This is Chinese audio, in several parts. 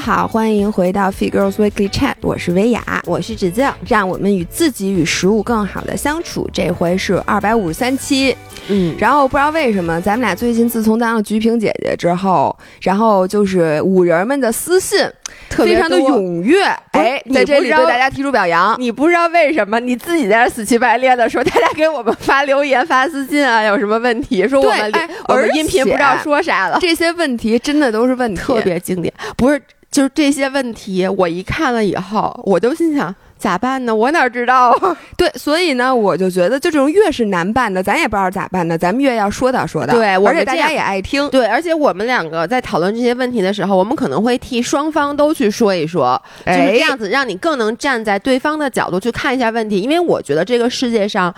好，欢迎回到 Fit Girls Weekly Chat，我是薇娅，我是指教，让我们与自己与食物更好的相处。这回是二百五十三期，嗯，然后不知道为什么，咱们俩最近自从当了菊萍姐姐之后，然后就是五人们的私信特别非常的踊跃，哎，在这里对大家提出表扬。你不知道为什么你自己在这儿死乞白赖的说，大家给我们发留言、发私信啊，有什么问题？说我们、对哎我们音频不知道说啥了，这些问题真的都是问题，特别经典。不是，就是这些问题，我一看了以后，我就心想咋办呢？我哪知道啊？对，所以呢，我就觉得，就这种越是难办的，咱也不知道咋办的，咱们越要说道说道。对我而且大家也爱听。对，而且我们两个在讨论这些问题的时候，我们可能会替双方都去说一说，就是哎这样子，让你更能站在对方的角度去看一下问题。因为我觉得这个世界上。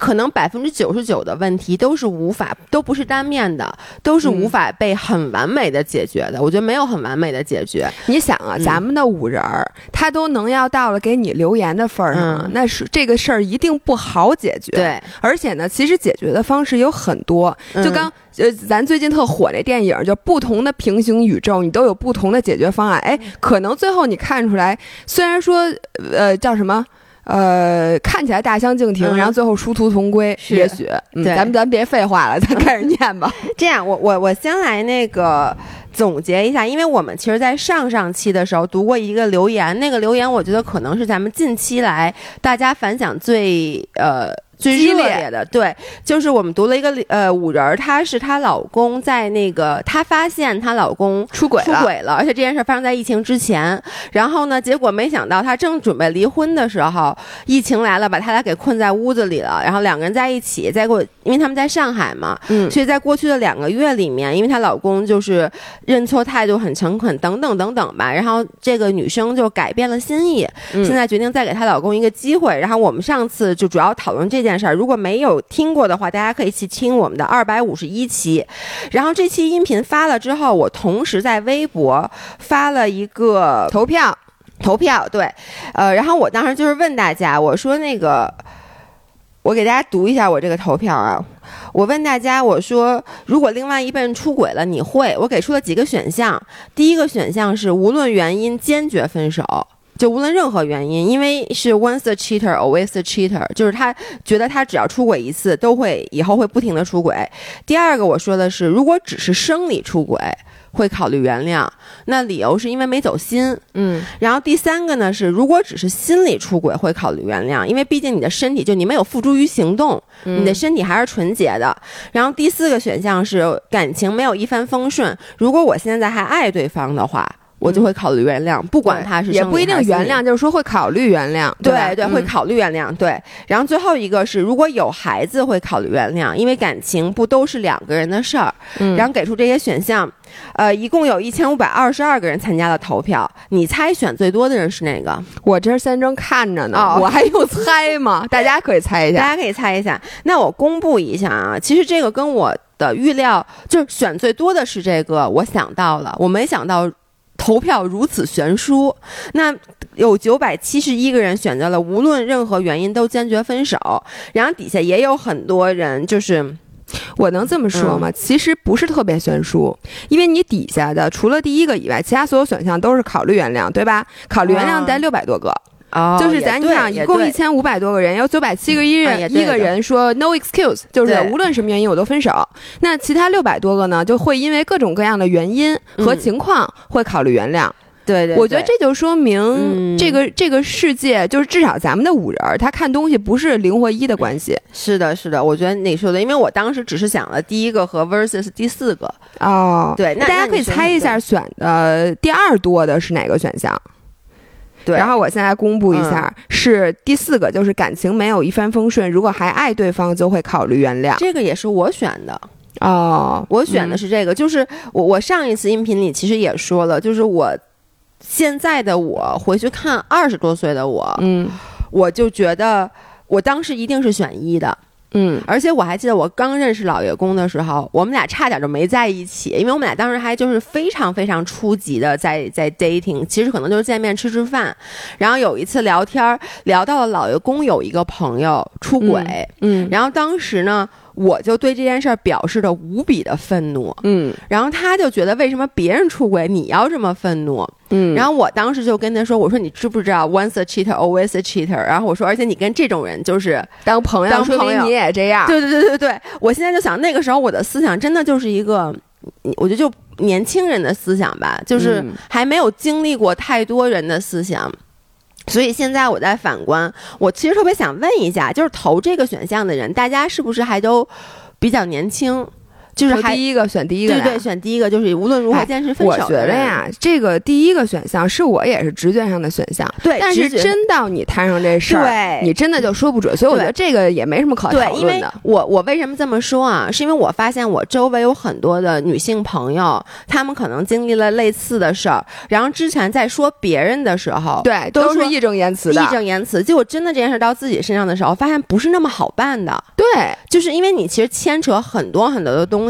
可能百分之九十九的问题都是无法，都不是单面的，都是无嗯法被很完美的解决的。我觉得没有很完美的解决。你想啊，嗯咱们的五人儿，他都能要到了给你留言的份儿上，嗯那是这个事儿一定不好解决。，对，而且呢，其实解决的方式有很多。就嗯刚呃，咱最近特火那电影，就不同的平行宇宙，你都有不同的解决方案。哎，嗯可能最后你看出来，虽然说呃叫什么。呃，看起来大相径庭，嗯然后最后殊途同归，是也许，嗯、对咱们咱别废话了，咱开始念吧。这样，我我我先来那个总结一下，因为我们其实，在上上期的时候读过一个留言，那个留言我觉得可能是咱们近期来大家反响最呃。最热激烈烈的，对，就是我们读了一个呃五人儿，她是她老公在那个，她发现她老公出轨了，出轨了，而且这件事发生在疫情之前。然后呢，结果没想到她正准备离婚的时候，疫情来了，把他俩给困在屋子里了。然后两个人在一起，在过，因为他们在上海嘛，嗯，所以在过去的两个月里面，因为她老公就是认错态度很诚恳，等等等等吧，然后这个女生就改变了心意，嗯现在决定再给她老公一个机会。然后我们上次就主要讨论这件件事儿，如果没有听过的话，大家可以去听我们的二百五十一期。然后这期音频发了之后，我同时在微博发了一个投票，投票，对，呃，然后我当时就是问大家，我说那个，我给大家读一下我这个投票啊。我问大家，我说如果另外一半出轨了，你会？我给出了几个选项。第一个选项是无论原因坚决分手。就无论任何原因，因为是 once a cheater always a cheater，就是他觉得他只要出轨一次，都会以后会不停的出轨。第二个我说的是，如果只是生理出轨，会考虑原谅，那理由是因为没走心。嗯，然后第三个呢是，如果只是心理出轨，会考虑原谅，因为毕竟你的身体就你没有付诸于行动，你的身体还是纯洁的。然后第四个选项是感情没有一帆风顺，如果我现在还爱对方的话，我就会考虑原谅，不管他是也不一定原谅，就是说会考虑原谅，吧对对，会嗯考虑原谅。对，然后最后一个是，如果有孩子，会考虑原谅，因为感情不都是两个人的事儿。嗯然后给出这些选项，呃，一共有一千五百二十二个人参加了投票，你猜选最多的人是哪个？我这三正看着呢，哦我还用猜吗？大家可以猜一下。大家可以猜一下。那我公布一下啊，其实这个跟我的预料，就是选最多的是这个，我想到了，我没想到。投票如此悬殊，那有九百七十一个人选择了无论任何原因都坚决分手，然后底下也有很多人就是我能这么说嗯。吗？其实不是特别悬殊，因为你底下的除了第一个以外，其他所有选项都是考虑原谅，对吧？考虑原谅啊。得六百多个，哦就是咱看一共一千五百多个人，有九百七个一人，一个人说 no excuse，就是无论什么原因我都分手。那其他六百多个呢，就会因为各种各样的原因和嗯情况会考虑原谅。对对，我觉得这就说明嗯这个、这个世界，就是至少咱们的五人儿，他看东西不是零或一的关系是的，是的，我觉得你说的，因为我当时只是想了第一个和 versus 第四个，哦。对，那大家可以猜一，下选的第二多的是哪个选项？对，然后我现在公布一下，是第四个，就是感情没有一帆风顺，如果还爱对方，就会考虑原谅。这个也是我选的，哦，我选的嗯是这个，就是我我上一次音频里其实也说了，就是我现在的我回去看二十多岁的我，嗯。我就觉得我当时一定是选一的。嗯而且我还记得我刚认识老爷公的时候，我们俩差点就没在一起，因为我们俩当时还就是非常非常初级的在在 dating，其实可能就是见面吃吃饭，然后有一次聊天聊到了老爷公有一个朋友出轨，嗯然后当时呢。我就对这件事儿表示的无比的愤怒，嗯然后他就觉得为什么别人出轨你要这么愤怒？嗯，然后我当时就跟他说：“我说你知不知道 once a cheater always a cheater？” 然后我说，而且你跟这种人就是，当朋友，当朋友说明你也这样。对对对对对，我现在就想那个时候我的思想真的就是一个，我觉得就年轻人的思想吧，就是嗯还没有经历过太多人的思想。所以现在我在反观，我其实特别想问一下，就是投这个选项的人，大家是不是还都比较年轻？就是还第一个选第一个，对对，选第一个就是无论如何哎坚持分我手的人。觉得呀，这个第一个选项是我也是直觉上的选项，对，但是真到你摊上这事儿，对你真的就说不准。所以我觉得这个也没什么可讨对，因为论的。我我为什么这么说啊？是因为我发现我周围有很多的女性朋友，她们可能经历了类似的事儿，然后之前在说别人的时候，对，都是义正言辞的义。正言辞，结果真的这件事到自己身上的时候，发现不是那么好办的。对，就是因为你其实牵扯很多很多的东西，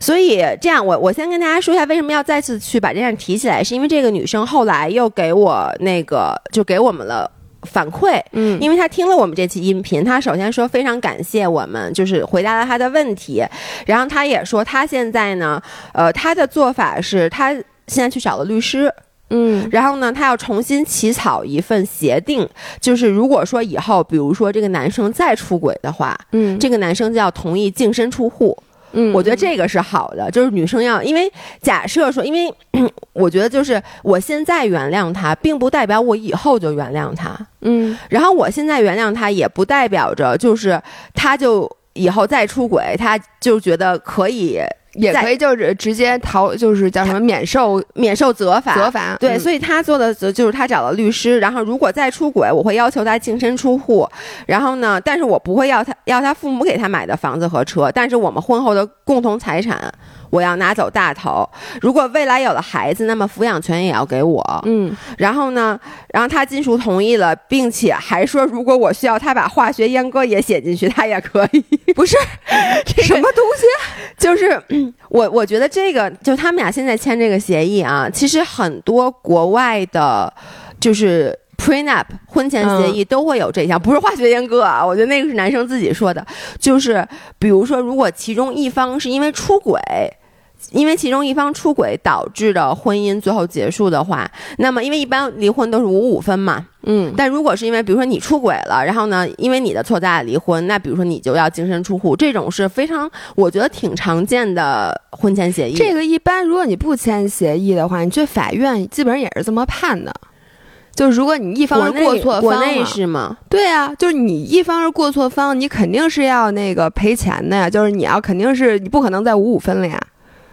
所以这样我我先跟大家说一下为什么要再次去把这件事提起来，是因为这个女生后来又给我那个就给我们了。反馈，嗯因为她听了我们这期音频，她首先说非常感谢我们，就是回答了她的问题，然后她也说她现在呢，呃，她的做法是她现在去找了律师，嗯然后呢，他要重新起草一份协定，就是如果说以后，比如说这个男生再出轨的话，嗯，这个男生就要同意净身出户。嗯我觉得这个是好的，就是女生要，因为假设说，因为 我觉得就是我现在原谅他，并不代表我以后就原谅他，嗯。然后我现在原谅他，也不代表着就是他就以后再出轨，他就觉得可以在也可以就是直接逃，就是叫什么免受 免受责罚。责罚。对，嗯所以他做的就就是他找了律师，然后如果再出轨，我会要求他净身出户，然后呢，但是我不会要他要他父母给他买的房子和车，但是我们婚后的共同财产我要拿走大头。如果未来有了孩子，那么抚养权也要给我。嗯，然后呢，然后他金属同意了，并且还说，如果我需要他把化学阉割也写进去，他也可以。不是 什么东西？就是嗯我我觉得这个就他们俩现在签这个协议啊，其实很多国外的，就是。Prenup 婚前协议都会有这项，不是化学阉割啊，我觉得那个是男生自己说的。就是比如说，如果其中一方是因为出轨，因为其中一方出轨导致的婚姻最后结束的话，那么因为一般离婚都是五五分嘛，嗯但如果是因为比如说你出轨了，然后呢，因为你的错咱俩离婚，那比如说你就要净身出户，这种是非常我觉得挺常见的婚前协议。这个一般，如果你不签协议的话，你去法院基本上也是这么判的。就是如果你一方是过错方国内是吗？对啊，就是你一方是过错方，你肯定是要那个赔钱的呀。就是你要肯定是你不可能再五五分了呀，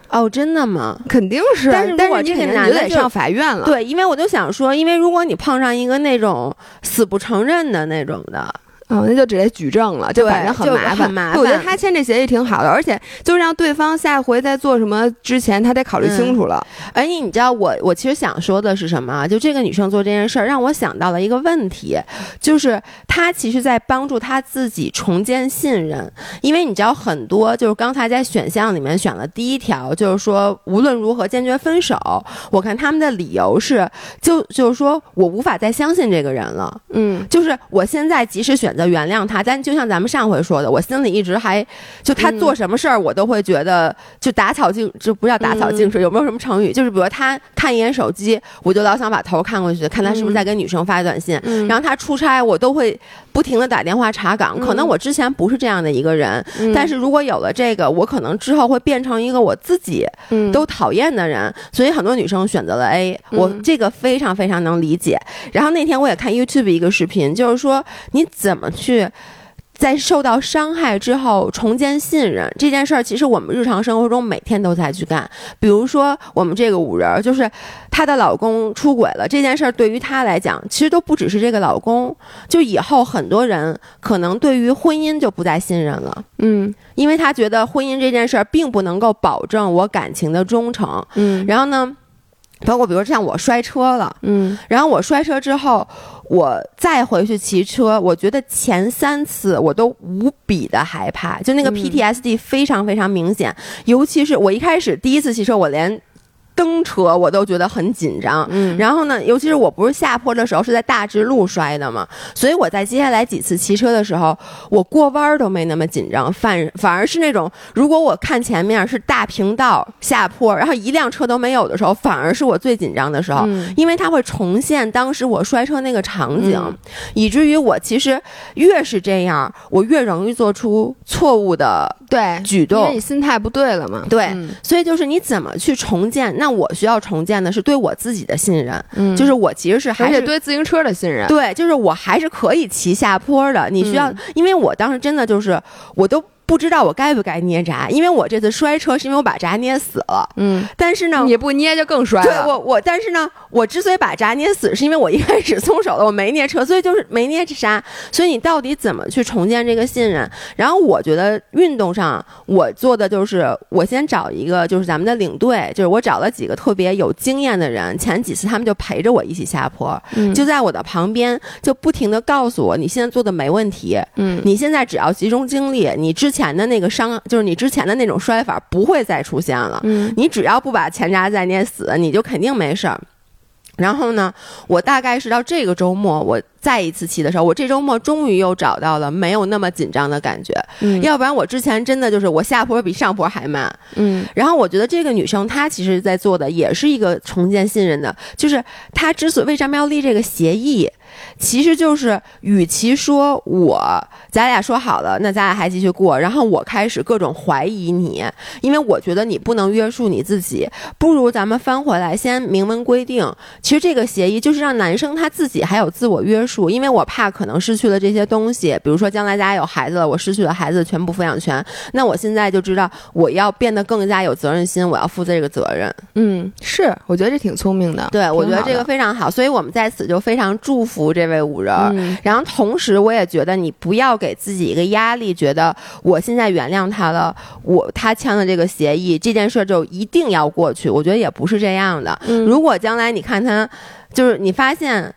哦，真的吗？肯定是。但是如果但是你这个肯定男的得上法院了。对，因为我就想说，因为如果你碰上一个那种死不承认的那种的，哦，那就直接举证了，就对反正很麻烦。很麻烦我觉得他签这协议挺好的，而且就让对方下回在做什么之前，他得考虑清楚了。而且你知道我我其实想说的是什么啊？就这个女生做这件事儿，让我想到了一个问题，就是她其实在帮助她自己重建信任。因为你知道很多，就是刚才在选项里面选了第一条，就是说无论如何坚决分手。我看他们的理由是，就就是说我无法再相信这个人了。嗯就是我现在即使选择原谅他，但就像咱们上回说的，我心里一直还就他嗯做什么事儿，我都会觉得就打草惊，就不叫打草惊蛇，有没有什么成语？就是比如他看一眼手机，我就老想把头看过去，看他是不是在跟女生发短信。嗯然后他出差，我都会不停的打电话查岗。可能我之前不是这样的一个人，嗯但是如果有了这个，我可能之后会变成一个我自己嗯都讨厌的人，所以很多女生选择了 A，我嗯这个非常非常能理解。然后那天我也看 YouTube 一个视频，就是说你怎么去。在受到伤害之后重建信任这件事儿，其实我们日常生活中每天都在去干。比如说，我们这个五人儿，就是她的老公出轨了这件事儿，对于她来讲，其实都不只是这个老公，就以后很多人可能对于婚姻就不再信任了。嗯因为她觉得婚姻这件事儿并不能够保证我感情的忠诚。嗯然后呢，包括比如像我摔车了，嗯然后我摔车之后，我再回去骑车，我觉得前三次我都无比的害怕，就那个嗯 PTSD 非常非常明显。尤其是我一开始第一次骑车，我连蹬车我都觉得很紧张。嗯，然后呢，尤其是我不是下坡的时候是在大直路摔的嘛，所以我在接下来几次骑车的时候，我过弯儿都没那么紧张，反反而是那种如果我看前面是大平道下坡，然后一辆车都没有的时候，反而是我最紧张的时候，嗯因为它会重现当时我摔车那个场景，嗯以至于我其实越是这样，我越容易做出错误的对，举动因为你。心态不对了嘛。对嗯所以就是你怎么去重建？那我需要重建的是对我自己的信任，嗯，就是我其实是还是对自行车的信任。对，就是我还是可以骑下坡的。你需要，嗯因为我当时真的就是我都不知道我该不该捏闸，因为我这次摔车是因为我把闸捏死了。嗯，但是呢，你不捏就更摔对了。我我，但是呢，我之所以把闸捏死，是因为我一开始松手了，我没捏车，所以就是没捏闸。所以你到底怎么去重建这个信任？然后我觉得运动上我做的就是，我先找一个就是咱们的领队，就是我找了几个特别有经验的人，前几次他们就陪着我一起下坡，嗯就在我的旁边，就不停的告诉我，你现在做的没问题，嗯你现在只要集中精力，你之前的那个伤，就是你之前的那种摔法不会再出现了。嗯你只要不把前闸再捏死，你就肯定没事儿。然后呢，我大概是到这个周末，我再一次骑的时候，我这周末终于又找到了没有那么紧张的感觉。嗯要不然我之前真的就是我下坡比上坡还慢。嗯然后我觉得这个女生她其实在做的也是一个重建信任的，就是她之所以为什么要立这个协议，其实就是与其说我咱俩说好了，那咱俩还继续过，然后我开始各种怀疑你，因为我觉得你不能约束你自己，不如咱们翻回来先明文规定，其实这个协议就是让男生他自己还有自我约束，因为我怕可能失去了这些东西，比如说将来家有孩子了，我失去了孩子的全部抚养权，那我现在就知道我要变得更加有责任心，我要负这个责任。嗯，是，我觉得这挺聪明的。对，我觉得这个非常好，所以我们在此就非常祝福这位五人。嗯然后同时，我也觉得你不要给自己一个压力，觉得我现在原谅他了，我他签了这个协议，这件事儿就一定要过去。我觉得也不是这样的。嗯如果将来你看他，就是你发现，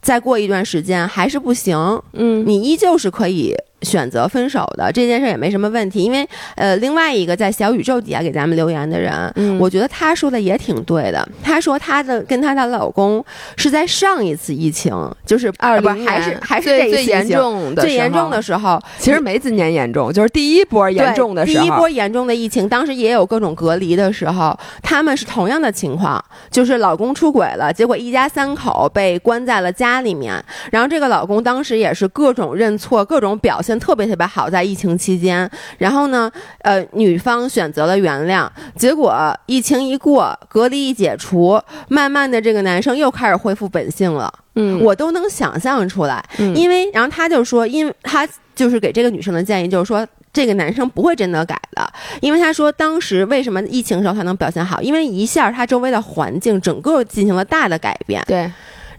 再过一段时间还是不行，嗯你依旧是可以选择分手的，这件事也没什么问题。因为呃，另外一个在小宇宙底下给咱们留言的人，嗯我觉得他说的也挺对的。他说他的跟她的老公是在上一次疫情，就是二零不是还是还是这最最严重的最严重的时候，其实没今年严重，就是第一波严重的时候。第一波严重的疫情，当时也有各种隔离的时候，他们是同样的情况，就是老公出轨了，结果一家三口被关在了家里面。然后这个老公当时也是各种认错，各种表现特别特别好，在疫情期间。然后呢，呃，女方选择了原谅，结果疫情一过，隔离一解除，慢慢的这个男生又开始恢复本性了。嗯，我都能想象出来，嗯因为然后他就说，因为他就是给这个女生的建议就是说。这个男生不会真的改的，因为他说当时为什么疫情时候他能表现好，因为一下他周围的环境整个进行了大的改变，对，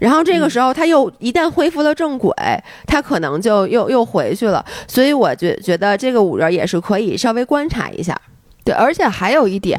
然后这个时候他又一旦恢复了正轨，他可能就又又回去了，所以我觉觉得这个五人也是可以稍微观察一下，对，而且还有一点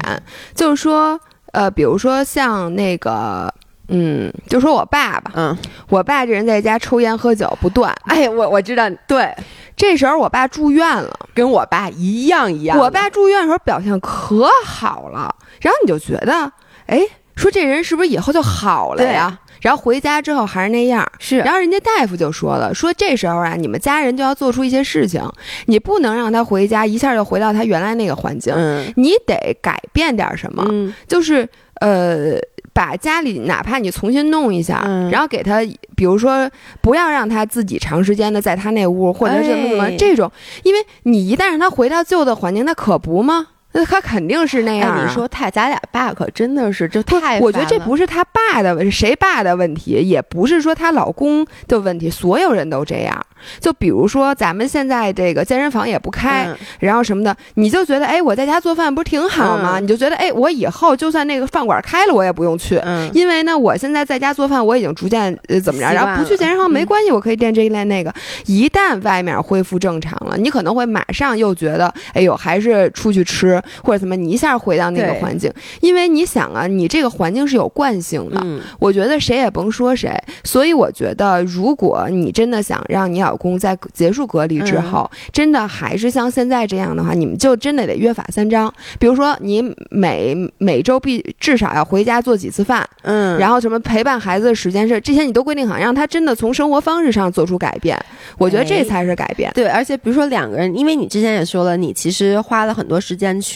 就是说，呃，比如说像那个，嗯，就说我爸爸，嗯，我爸这人在家抽烟喝酒不断，哎，我我知道，对，这时候我爸住院了，跟我爸一样一样，我爸住院的时候表现可好了，然后你就觉得，哎，说这人是不是以后就好了呀？然后回家之后还是那样，是。然后人家大夫就说了，说这时候啊，你们家人就要做出一些事情，你不能让他回家一下就回到他原来那个环境，嗯。你得改变点什么，嗯。就是呃。把家里哪怕你重新弄一下，嗯。然后给他，比如说不要让他自己长时间的在他那屋，或者是什么什么、哎。这种，因为你一旦让他回到旧的环境，那可不吗？那他肯定是那样、啊哎，你说太，咱俩爸可真的是这太，我觉得这不是他爸的问，谁爸的问题，也不是说她老公的问题，所有人都这样。就比如说咱们现在这个健身房也不开，嗯然后什么的，你就觉得哎，我在家做饭不是挺好吗？嗯你就觉得哎，我以后就算那个饭馆开了，我也不用去。嗯因为呢，我现在在家做饭，我已经逐渐呃怎么着，然后不去健身房没关系，我可以练这一练那个。一旦外面恢复正常了，你可能会马上又觉得，哎呦，还是出去吃，或者怎么，你一下回到那个环境，因为你想啊，你这个环境是有惯性的。嗯我觉得谁也甭说谁，所以我觉得，如果你真的想让你老公在结束隔离之后，真的还是像现在这样的话，你们就真的得约法三章。比如说，你每每周必至少要回家做几次饭，嗯，然后什么陪伴孩子的时间是这些你都规定好，让他真的从生活方式上做出改变。我觉得这哎才是改变。对，而且比如说两个人，因为你之前也说了，你其实花了很多时间去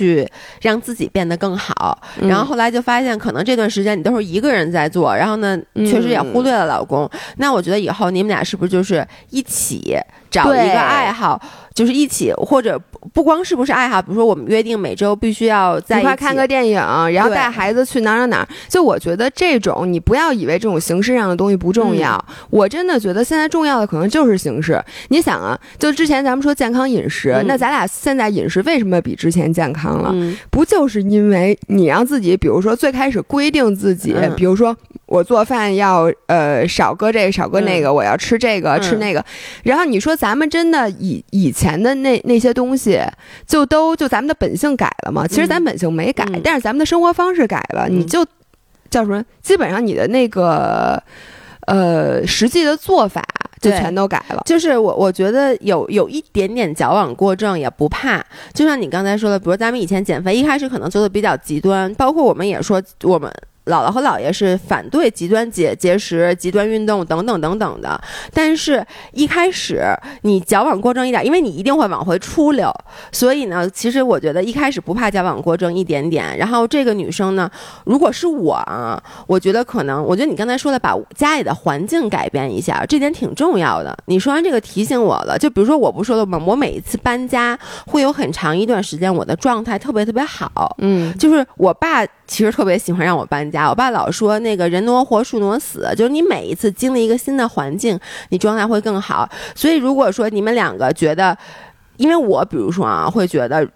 让自己变得更好，嗯。然后后来就发现，可能这段时间你都是一个人在做，然后呢，嗯。确实也忽略了老公。那我觉得以后你们俩是不是就是一起找一个爱好，就是一起，或者不不光是不是爱好，比如说我们约定每周必须要在起。一块看个电影，然后带孩子去哪儿哪儿哪儿。就我觉得这种，你不要以为这种形式上的东西不重要。嗯。我真的觉得现在重要的可能就是形式。你想啊，就之前咱们说健康饮食，嗯。那咱俩现在饮食为什么比之前健康了？嗯。不就是因为你让自己，比如说最开始规定自己，嗯。比如说我做饭要呃少搁这个少搁那个，我要吃这个、嗯。吃那个，然后你说咱们真的以以前的那那些东西，就都就咱们的本性改了嘛？其实咱本性没改，嗯但是咱们的生活方式改了，嗯你就叫什么？基本上你的那个呃实际的做法就全都改了。就是我，我觉得有有一点点矫枉过正也不怕。就像你刚才说的，比如咱们以前减肥，一开始可能做的比较极端，包括我们也说我们。姥姥和姥爷是反对极端节节食、极端运动等等等等的，但是一开始你矫枉过正一点，因为你一定会往回出溜，所以呢，其实我觉得一开始不怕矫枉过正一点点。然后这个女生呢，如果是我啊，我觉得可能，我觉得你刚才说的把家里的环境改变一下，这点挺重要的。你说完这个提醒我了，就比如说我不说了吗？我每一次搬家会有很长一段时间我的状态特别特别好，嗯，就是我爸其实特别喜欢让我搬家，我爸老说那个人挪活树挪死，就是你每一次经历一个新的环境，你状态会更好。所以如果说你们两个觉得，因为我比如说啊，会觉得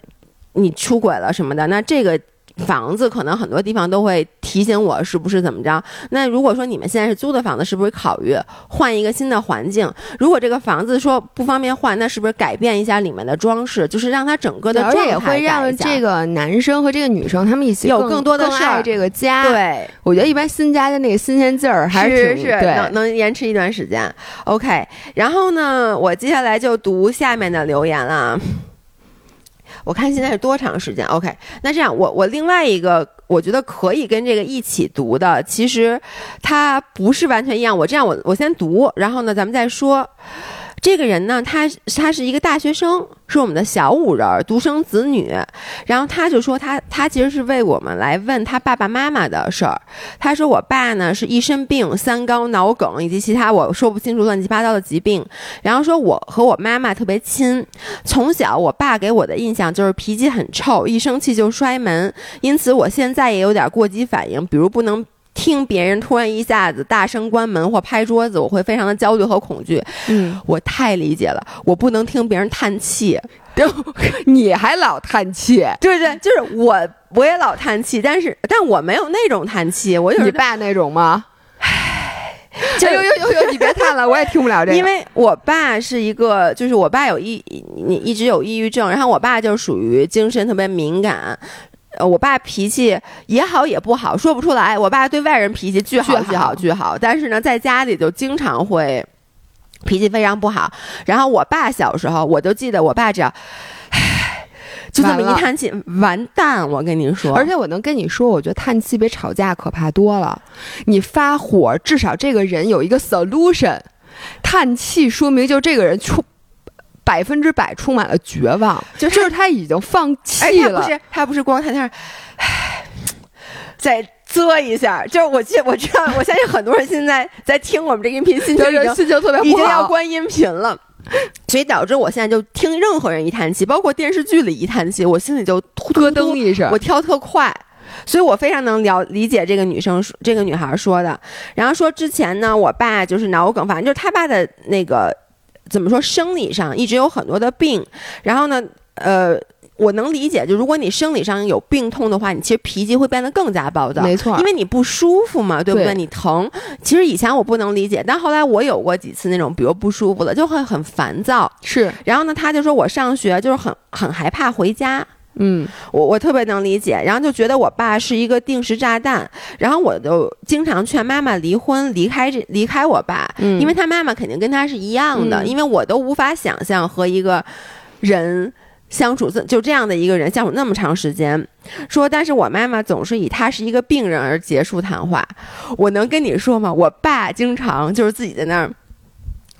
你出轨了什么的，那这个。房子可能很多地方都会提醒我是不是怎么着。那如果说你们现在是租的房子，是不是考虑换一个新的环境？如果这个房子说不方便换，那是不是改变一下里面的装饰，就是让它整个的而且也状态会让这个男生和这个女生他们一起有更更多的事爱这个家。，对。我觉得一般新家的那个新鲜劲儿还是挺对能能延迟一段时间。OK，然后呢，我接下来就读下面的留言了。我看现在是多长时间？OK，那这样我我另外一个我觉得可以跟这个一起读的，其实它不是完全一样。我这样我我先读，然后呢咱们再说。这个人呢，他他是一个大学生，是我们的小五人儿，独生子女。然后他就说他他其实是为我们来问他爸爸妈妈的事儿。他说我爸呢是一身病，三高、脑梗以及其他我说不清楚乱七八糟的疾病。然后说我和我妈妈特别亲，从小我爸给我的印象就是脾气很臭，一生气就摔门。因此我现在也有点过激反应，比如不能。听别人突然一下子大声关门或拍桌子，我会非常的焦虑和恐惧。嗯，我太理解了，我不能听别人叹气。你还老叹气，对对，就是我我也老叹气，但是但我没有那种叹气，我就是你爸那种吗？就哎呦呦呦呦！你别叹了，我也听不了这个。因为我爸是一个，就是我爸有抑，你一直有抑郁症，然后我爸就属于精神特别敏感。呃，我爸脾气也好也不好，说不出来。我爸对外人脾气巨好巨好巨好，但是呢，在家里就经常会脾气非常不好。然后我爸小时候，我就记得我爸只要，唉，就这么一叹气，完蛋！我跟你说，而且我能跟你说，我觉得叹气比吵架可怕多了。你发火，至少这个人有一个 solution。叹气说明就这个人出百分之百充满了绝望，就是就是他已经放弃了。且他不是他不是光他那儿，唉，再啧一下，就是我记我知道，我相信很多人现在在听我们这音频，心情已经就是心情特别好已经。要关音频了。所以导致我现在就听任何人一叹气，包括电视剧里一叹气，我心里就咯噔一声我，跳特快。所以我非常能了理解这个女生说这个女孩说的。然后说之前呢，我爸就是脑梗，反正就是他爸的那个怎么说，生理上一直有很多的病。然后呢，呃，我能理解，就如果你生理上有病痛的话，你其实脾气会变得更加暴躁。没错因为你不舒服嘛，对不对？对你疼。其实以前我不能理解，但后来我有过几次那种，比如不舒服了，就会很烦躁。是然后呢，他就说我上学就是很很害怕回家，嗯，我我特别能理解，然后就觉得我爸是一个定时炸弹，然后我就经常劝妈妈离婚，离开这离开我爸，嗯因为他妈妈肯定跟他是一样的，嗯因为我都无法想象和一个人相处这就这样的一个人相处那么长时间。说，但是我妈妈总是以他是一个病人而结束谈话。我能跟你说吗？我爸经常就是自己在那儿。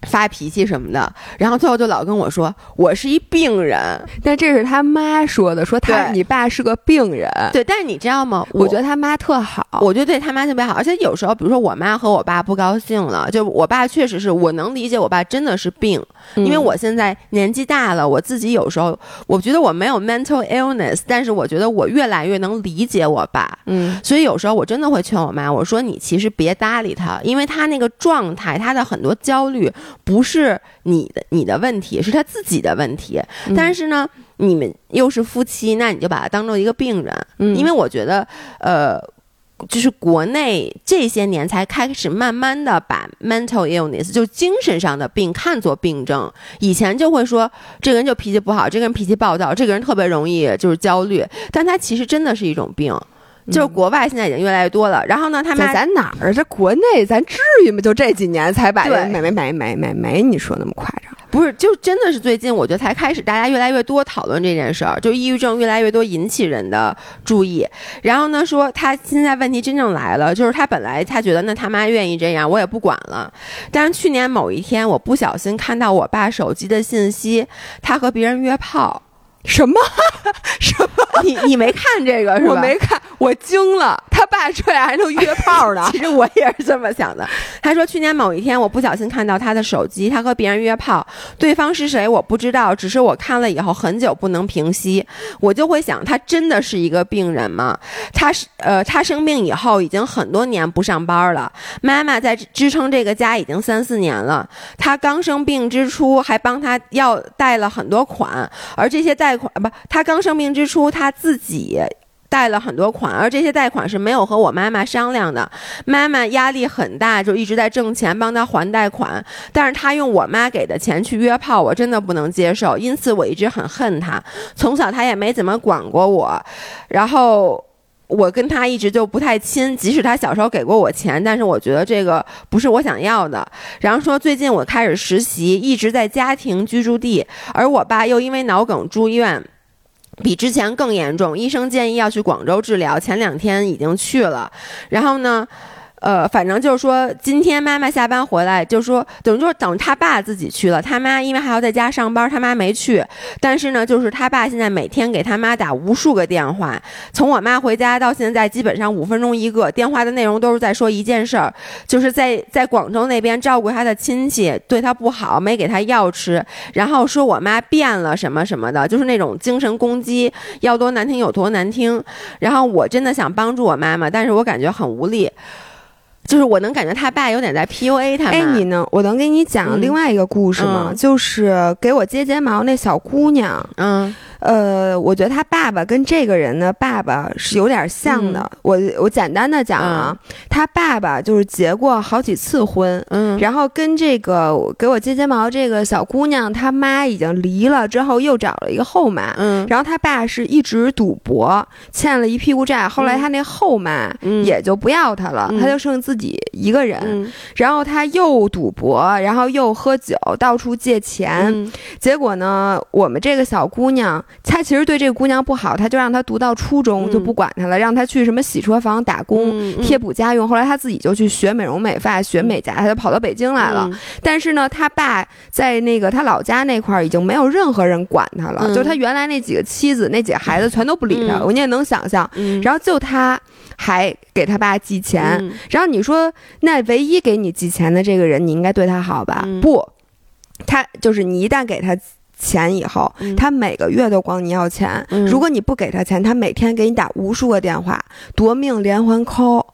发脾气什么的，然后最后就老跟我说我是一病人，但这是他妈说的，说他你爸是个病人。对，但是你知道吗？我觉得他妈特好，我觉得对他妈特别好，而且有时候，比如说我妈和我爸不高兴了，就我爸确实是我能理解，我爸真的是病，嗯。因为我现在年纪大了，我自己有时候我觉得我没有 mental illness，但是我觉得我越来越能理解我爸，嗯。所以有时候我真的会劝我妈，我说你其实别搭理他，因为他那个状态，他的很多焦虑不是你的你的问题，是他自己的问题。嗯但是呢，你们又是夫妻，那你就把他当做一个病人，嗯因为我觉得，呃。就是国内这些年才开始慢慢的把 mental illness 就精神上的病看作病症，以前就会说这个人就脾气不好，这个人脾气暴躁，这个人特别容易就是焦虑，但他其实真的是一种病。就是国外现在已经越来越多了，然后呢，他在妈咱哪儿啊？这国内咱至于吗？就这几年才把对人没没没没没没你说那么夸张。不是，就真的是最近，我觉得才开始，大家越来越多讨论这件事儿，就抑郁症越来越多引起人的注意。然后呢，说他现在问题真正来了，就是他本来他觉得那他妈愿意这样，我也不管了。但是去年某一天，我不小心看到我爸手机的信息，他和别人约炮。什么？什么？你你没看这个是吧？我没看，我惊了。他爸这样还能约炮呢？其实我也是这么想的。他说，去年某一天，我不小心看到他的手机，他和别人约炮，对方是谁我不知道，只是我看了以后很久不能平息，我就会想，他真的是一个病人吗？他是呃，他生病以后已经很多年不上班了，妈妈在支撑这个家已经三四年了。他刚生病之初还帮他要贷了很多款，而这些贷贷款不，他刚生病之初他自己。贷了很多款，而这些贷款是没有和我妈妈商量的。妈妈压力很大，就一直在挣钱帮他还贷款，但是他用我妈给的钱去约炮，我真的不能接受，因此我一直很恨他。从小他也没怎么管过我，然后。我跟他一直就不太亲，即使他小时候给过我钱，但是我觉得这个不是我想要的。然后说最近我开始实习，一直在家庭居住地，而我爸又因为脑梗住院。比之前更严重，医生建议要去广州治疗，前两天已经去了。然后呢，呃，反正就是说，今天妈妈下班回来，就说等于就是等他爸自己去了，他妈因为还要在家上班，他妈没去。但是呢，就是他爸现在每天给他妈打无数个电话，从我妈回家到现在，基本上五分钟一个，电话的内容都是在说一件事儿，就是在在广州那边照顾他的亲戚，对他不好，没给他药吃，然后说我妈变了什么什么的，就是那种精神攻击，要多难听有多难听。然后我真的想帮助我妈妈，但是我感觉很无力。就是我能感觉他爸有点在 PUA 他。哎，你能我能给你讲嗯另外一个故事吗？嗯就是给我接睫毛那小姑娘，嗯呃，我觉得他爸爸跟这个人的爸爸是有点像的。我我简单的讲啊，他爸爸就是结过好几次婚。嗯然后跟这个给我接睫毛这个小姑娘，她妈已经离了之后，又找了一个后妈。嗯然后他爸是一直赌博，欠了一屁股债。后来他那后妈嗯也就不要他了，嗯他就剩自己一个人。嗯然后他又赌博，然后又喝酒，到处借钱。嗯结果呢，我们这个小姑娘，她其实对这个姑娘不好，他就让她读到初中、嗯就不管她了，让她去什么洗车房打工。嗯贴补家用，后来他自己就去学美容美发，学美甲，他就跑到北京来了。嗯但是呢，他爸在那个他老家那块儿已经没有任何人管他了，嗯就他原来那几个妻子、那几个孩子全都不理他，嗯你也能想象。嗯然后就他还给他爸寄钱，嗯然后你说那唯一给你寄钱的这个人，你应该对他好吧？嗯不，他就是你一旦给他。钱以后，嗯他每个月都管你要钱。嗯如果你不给他钱，他每天给你打无数个电话，夺命连环 call，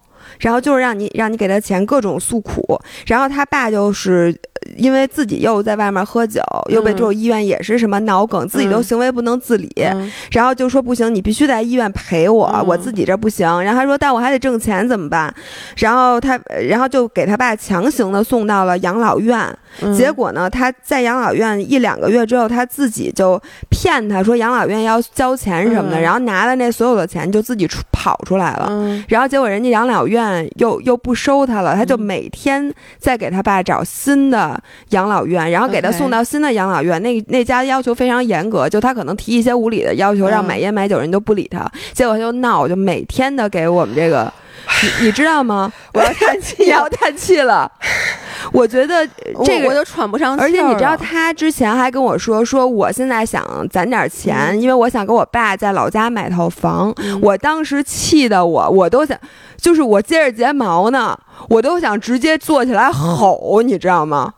然后就是让你让你给他钱，各种诉苦。然后他爸就是呃因为自己又在外面喝酒，又被这种医院，也是什么脑梗，自己都嗯行为不能自理。嗯然后就说不行，你必须在医院陪我，嗯我自己这不行。然后他说，但我还得挣钱，怎么办？然后他，呃然后就给他爸强行的送到了养老院。嗯结果呢，他在养老院一两个月之后，他自己就骗他说养老院要交钱什么的，嗯然后拿了那所有的钱就自己出跑出来了。嗯然后结果人家养老院又又不收他了，他就嗯每天在给他爸找新的养老院，然后给他送到新的养老院。那那家要求非常严格，就他可能提一些无理的要求，让嗯买烟买酒人都不理他，结果他就闹，就每天的给我们这个，你你知道吗？我要叹气你 要叹气了。我觉得这个我就喘不上气而且你知道，他之前还跟我说，说我现在想攒点钱，因为我想给我爸在老家买套房。嗯我当时气的我，我都想，就是我接着睫毛呢，我都想直接坐起来吼，你知道吗？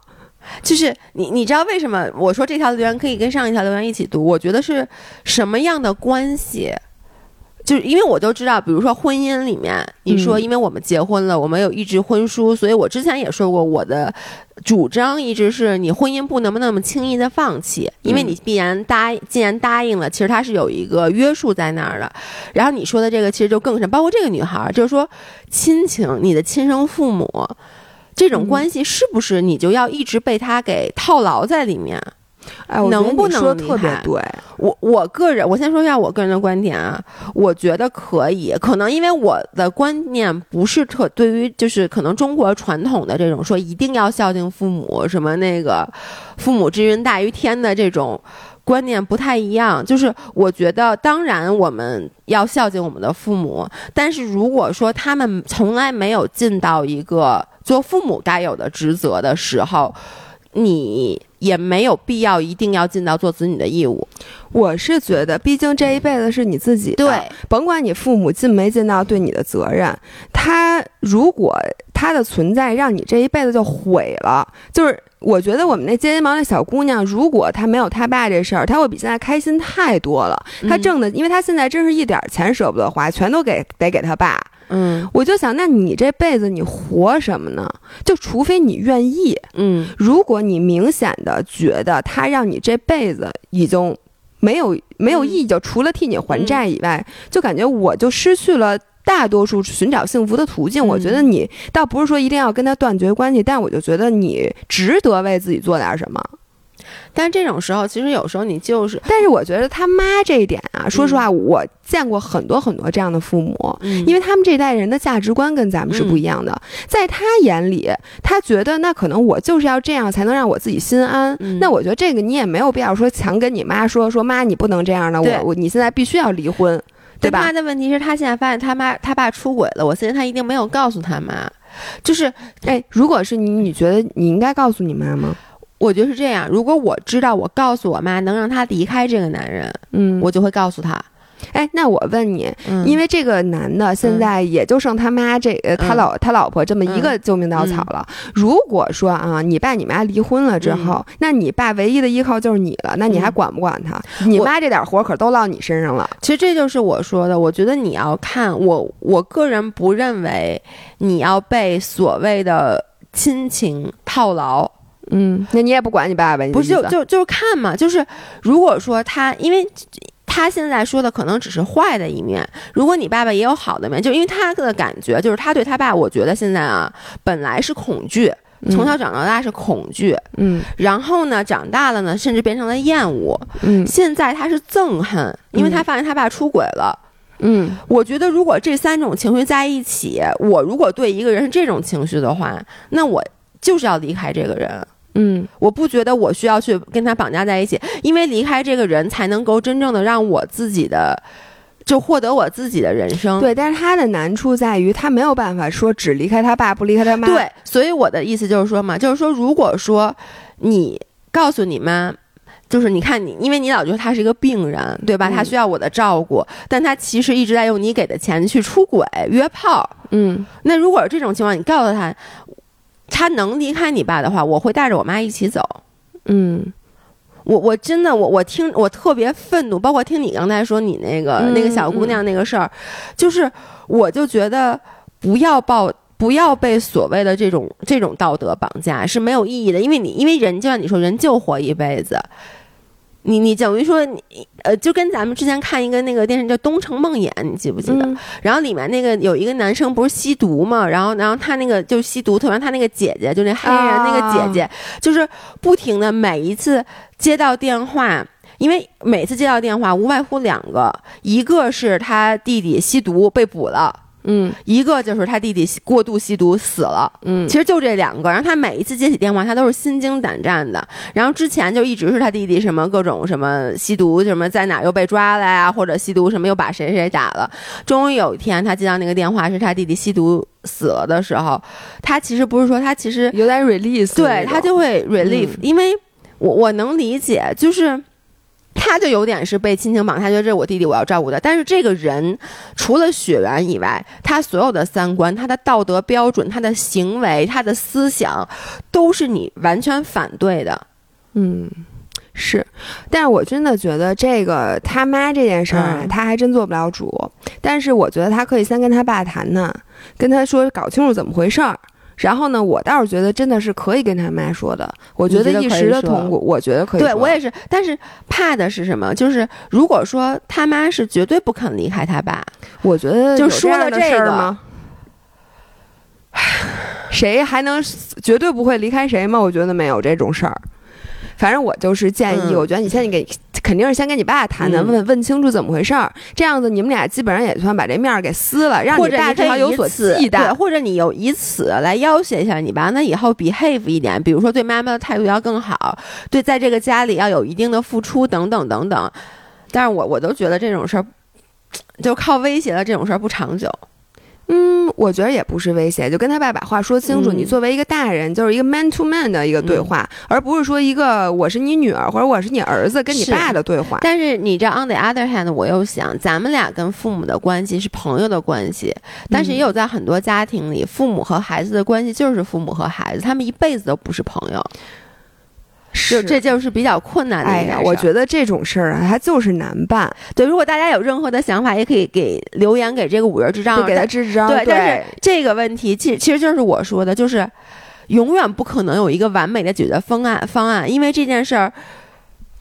就是你，你知道为什么我说这条留言可以跟上一条留言一起读？我觉得是什么样的关系？就是因为我都知道，比如说婚姻里面，你说嗯因为我们结婚了，我们有一纸婚书，所以我之前也说过，我的主张一直是你婚姻不能那么轻易的放弃，因为嗯你必然答既然答应了，其实它是有一个约束在那儿的。然后你说的这个其实就更深，包括这个女孩儿，就是说亲情，你的亲生父母。这种嗯关系是不是你就要一直被他给套牢在里面？哎，我能不能说能特别对？我我个人，我先说一下我个人的观点啊，我觉得可以，可能因为我的观念不是特对于就是可能中国传统的这种说一定要孝敬父母，什么那个父母之云大于天的这种。观念不太一样，就是我觉得，当然我们要孝敬我们的父母，但是如果说他们从来没有尽到一个做父母该有的职责的时候，你也没有必要一定要尽到做子女的义务。我是觉得，毕竟这一辈子是你自己的，对，甭管你父母尽没尽到对你的责任，他如果他的存在让你这一辈子就毁了，就是我觉得我们那接睫毛那小姑娘，如果她没有她爸这事儿，她会比现在开心太多了。她嗯挣的，因为她现在真是一点儿钱舍不得花，全都给得给她爸。嗯我就想，那你这辈子你活什么呢？就除非你愿意，嗯如果你明显的觉得他让你这辈子已经没有没有意义，就除了替你还债以外，就感觉我就失去了。大多数寻找幸福的途径，嗯我觉得你倒不是说一定要跟他断绝关系，但我就觉得你值得为自己做点什么。但这种时候，其实有时候你就是，但是我觉得他妈这一点啊，说实话，我见过很多很多这样的父母，嗯因为他们这代人的价值观跟咱们是不一样的，在他眼里，他觉得那可能我就是要这样才能让我自己心安。嗯那我觉得这个你也没有必要说强跟你妈说说妈你不能这样的，我我你现在必须要离婚，对吧但他？的问题是他现在发现他妈他爸出轨了，我相信他一定没有告诉他妈。就是哎，如果是你，你觉得你应该告诉你妈吗？我觉得是这样，如果我知道我告诉我妈能让他离开这个男人，嗯，我就会告诉他。哎，那我问你，嗯因为这个男的现在也就剩他妈这呃他嗯老他老婆这么一个救命稻草了。如果说啊，你爸你妈离婚了之后，那你爸唯一的依靠就是你了，那你还嗯管不管他？你妈这点活可都落你身上了。其实这就是我说的，我觉得你要看我，我个人不认为你要被所谓的亲情套牢，嗯，那你也不管你爸爸，不是就就就是看嘛，就是如果说他，因为他现在说的可能只是坏的一面，如果你爸爸也有好的面，就因为他的感觉就是他对他爸，我觉得现在啊本来是恐惧，从小长到大是恐惧，嗯。然后呢长大了呢甚至变成了厌恶，嗯。现在他是憎恨，因为他发现他爸出轨了。嗯。我觉得如果这三种情绪在一起，我如果对一个人是这种情绪的话，那我就是要离开这个人。嗯我不觉得我需要去跟他绑架在一起，因为离开这个人才能够真正的让我自己的，就获得我自己的人生。对，但是他的难处在于他没有办法说只离开他爸不离开他妈。对，所以我的意思就是说嘛，就是说，如果说你告诉你妈。就是你看你，因为你老觉得他是一个病人，对吧？嗯他需要我的照顾，但他其实一直在用你给的钱去出轨、约炮。嗯那如果是这种情况，你告诉他，他能离开你爸的话，我会带着我妈一起走。嗯我我真的我我听我特别愤怒，包括听你刚才说你那个、嗯那个小姑娘那个事儿，就是我就觉得不要抱。不要被所谓的这种这种道德绑架是没有意义的，因为你因为人就像你说，人就活一辈子，你你等于说你呃，就跟咱们之前看一个那个电视叫《东城梦魇》，你记不记得？嗯然后里面那个有一个男生不是吸毒嘛，然后然后他那个就吸毒，突然他那个姐姐就那黑人那个姐姐，就是不停的每一次接到电话。因为每次接到电话无外乎两个，一个是他弟弟吸毒被捕了。嗯一个就是他弟弟吸过度吸毒死了，嗯其实就这两个。然后他每一次接起电话，他都是心惊胆战的。然后之前就一直是他弟弟什么各种什么吸毒，什么在哪又被抓了呀，或者吸毒什么又把谁谁打了。终于有一天，他接到那个电话是他弟弟吸毒死了的时候，他其实不是说他其实有点 release，对他就会 relief，、嗯因为我我能理解，就是他就有点是被亲情绑，他觉得这是我弟弟，我要照顾他。但是这个人除了血缘以外，他所有的三观、他的道德标准、他的行为、他的思想，都是你完全反对的。嗯。是，但是我真的觉得这个他妈这件事儿啊，嗯他还真做不了主。但是我觉得他可以先跟他爸谈谈，跟他说搞清楚怎么回事儿。然后呢，我倒是觉得真的是可以跟他妈说的。我觉得一时的痛苦，我觉得可以。对我也是，但是怕的是什么？就是如果说他妈是绝对不肯离开他爸，我觉得就说了这个吗？谁还能绝对不会离开谁吗？我觉得没有这种事儿。反正我就是建议，嗯我觉得你先给肯定是先跟你爸谈谈，嗯问问清楚怎么回事儿，这样子你们俩基本上也算把这面儿给撕了，让你爸至少有所忌惮。或者你有以此来要挟一下你爸，那以后 behave 一点，比如说对妈妈的态度要更好，对在这个家里要有一定的付出，等等等等。但是我我都觉得这种事儿，就靠威胁的这种事儿不长久。嗯，我觉得也不是威胁，就跟他爸把话说清楚。嗯你作为一个大人，就是一个 man to man 的一个对话，而不是说一个我是你女儿或者我是你儿子跟你爸的对话。但是你这，on the other hand，我又想，咱们俩跟父母的关系是朋友的关系，但是也有在很多家庭里，父母和孩子的关系就是父母和孩子，他们一辈子都不是朋友，就是这就是比较困难的哎呀，一件事儿。我觉得这种事儿啊，它就是难办，对，如果大家有任何的想法，也可以给留言给这个五人智障，给他支支招。对，但是这个问题其其实就是我说的，就是永远不可能有一个完美的解决方案方案，因为这件事儿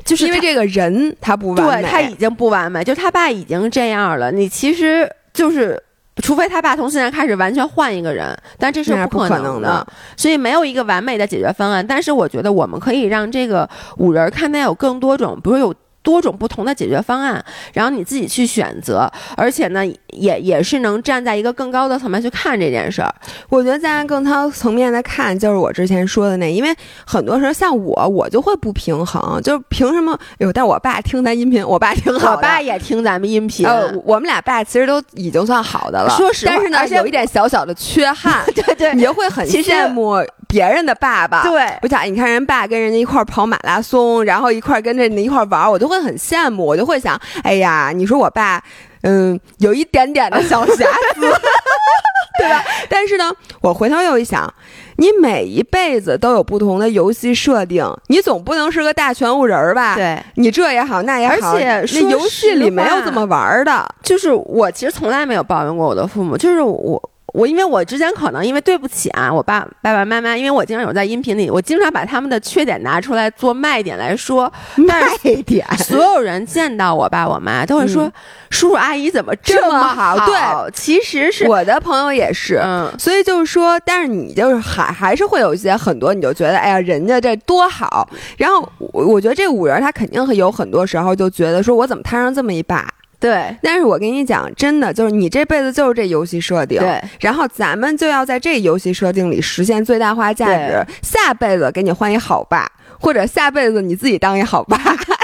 就是因为这个人他不完美，对他已经不完美，就他爸已经这样了，你其实就是。除非他爸从现在开始完全换一个人，但这是不可可能的的，所以没有一个完美的解决方案。但是我觉得我们可以让这个五人看待有更多种，比如有多种不同的解决方案，然后你自己去选择，而且呢，也也是能站在一个更高的层面去看这件事儿。我觉得站在更高层面的看，就是我之前说的那，因为很多时候像我，我就会不平衡，就是凭什么？哎呦，但我爸听咱音频，我爸挺好的，我爸也听咱们音频，呃，我们俩爸其实都已经算好的了，说实话但是呢，有一点小小的缺憾，对对你就会很羡慕别人的爸爸。对我想，你看人爸跟人家一块跑马拉松，然后一块跟着你一块玩，我就会很羡慕，我就会想，哎呀，你说我爸，嗯，有一点点的小瑕疵，对吧？但是呢，我回头又一想，你每一辈子都有不同的游戏设定，你总不能是个大全物人儿吧？，对，你这也好，那也好，而且那说游戏里没有这么玩儿的。就是我其实从来没有抱怨过我的父母，就是我。我因为我之前可能因为对不起啊，我爸爸爸妈妈，因为我经常有在音频里，我经常把他们的缺点拿出来做卖点来说，卖点所有人见到我爸我妈都会说，嗯叔叔阿姨怎么这么么好对，其实是我的朋友也是，嗯，所以就是说，但是你就是还还是会有一些很多，你就觉得哎呀，人家这多好。然后我我觉得这五人他肯定会有很多时候就觉得说我怎么摊上这么一把。对。但是我跟你讲，真的就是你这辈子就是这游戏设定，对，然后咱们就要在这游戏设定里实现最大化价值。下辈子给你换一好爸，或者下辈子你自己当一好爸，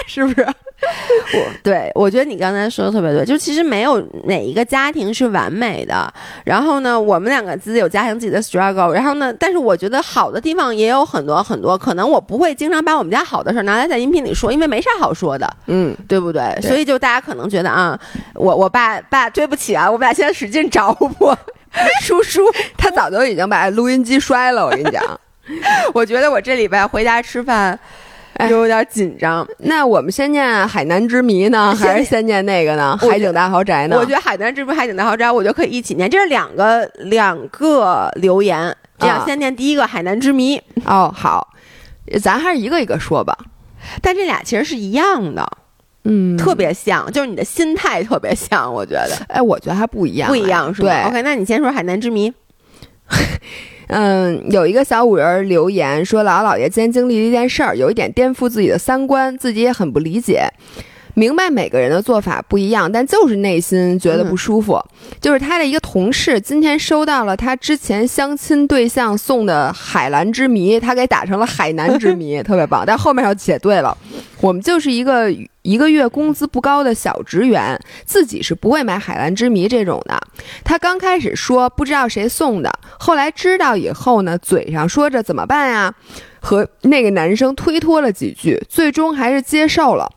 是不是？我对我觉得你刚才说的特别对，就其实没有哪一个家庭是完美的。然后呢，我们两个自己有家庭自己的 struggle。然后呢，但是我觉得好的地方也有很多很多。可能我不会经常把我们家好的事儿拿来在音频里说，因为没啥好说的，嗯，对不对？对所以就大家可能觉得啊，我我爸爸对不起啊，我们俩现在使劲找我 叔叔。他早就已经把录音机摔了，我跟你讲。我觉得我这礼拜回家吃饭。有点紧张，那我们先念海南之谜呢，还是先念那个呢？海景大豪宅呢？我觉得海南之谜海景大豪宅，我觉得可以一起念，这是两个两个留言。这样啊先念第一个海南之谜，哦，好，咱还是一个一个说吧。但这俩其实是一样的，嗯特别像，就是你的心态特别像，我觉得哎，我觉得还不一样，不一样是吧对，？OK，那你先说海南之谜。嗯，有一个小五人留言说，姥姥姥爷今天经历了一件事儿，有一点颠覆自己的三观，自己也很不理解。明白每个人的做法不一样，但就是内心觉得不舒服。就是他的一个同事今天收到了他之前相亲对象送的海蓝之谜，他给打成了海南之谜，特别棒。但后面要写对了，我们就是一个一个月工资不高的小职员，自己是不会买海蓝之谜这种的。他刚开始说不知道谁送的，后来知道以后呢，嘴上说着怎么办呀，和那个男生推脱了几句，最终还是接受了。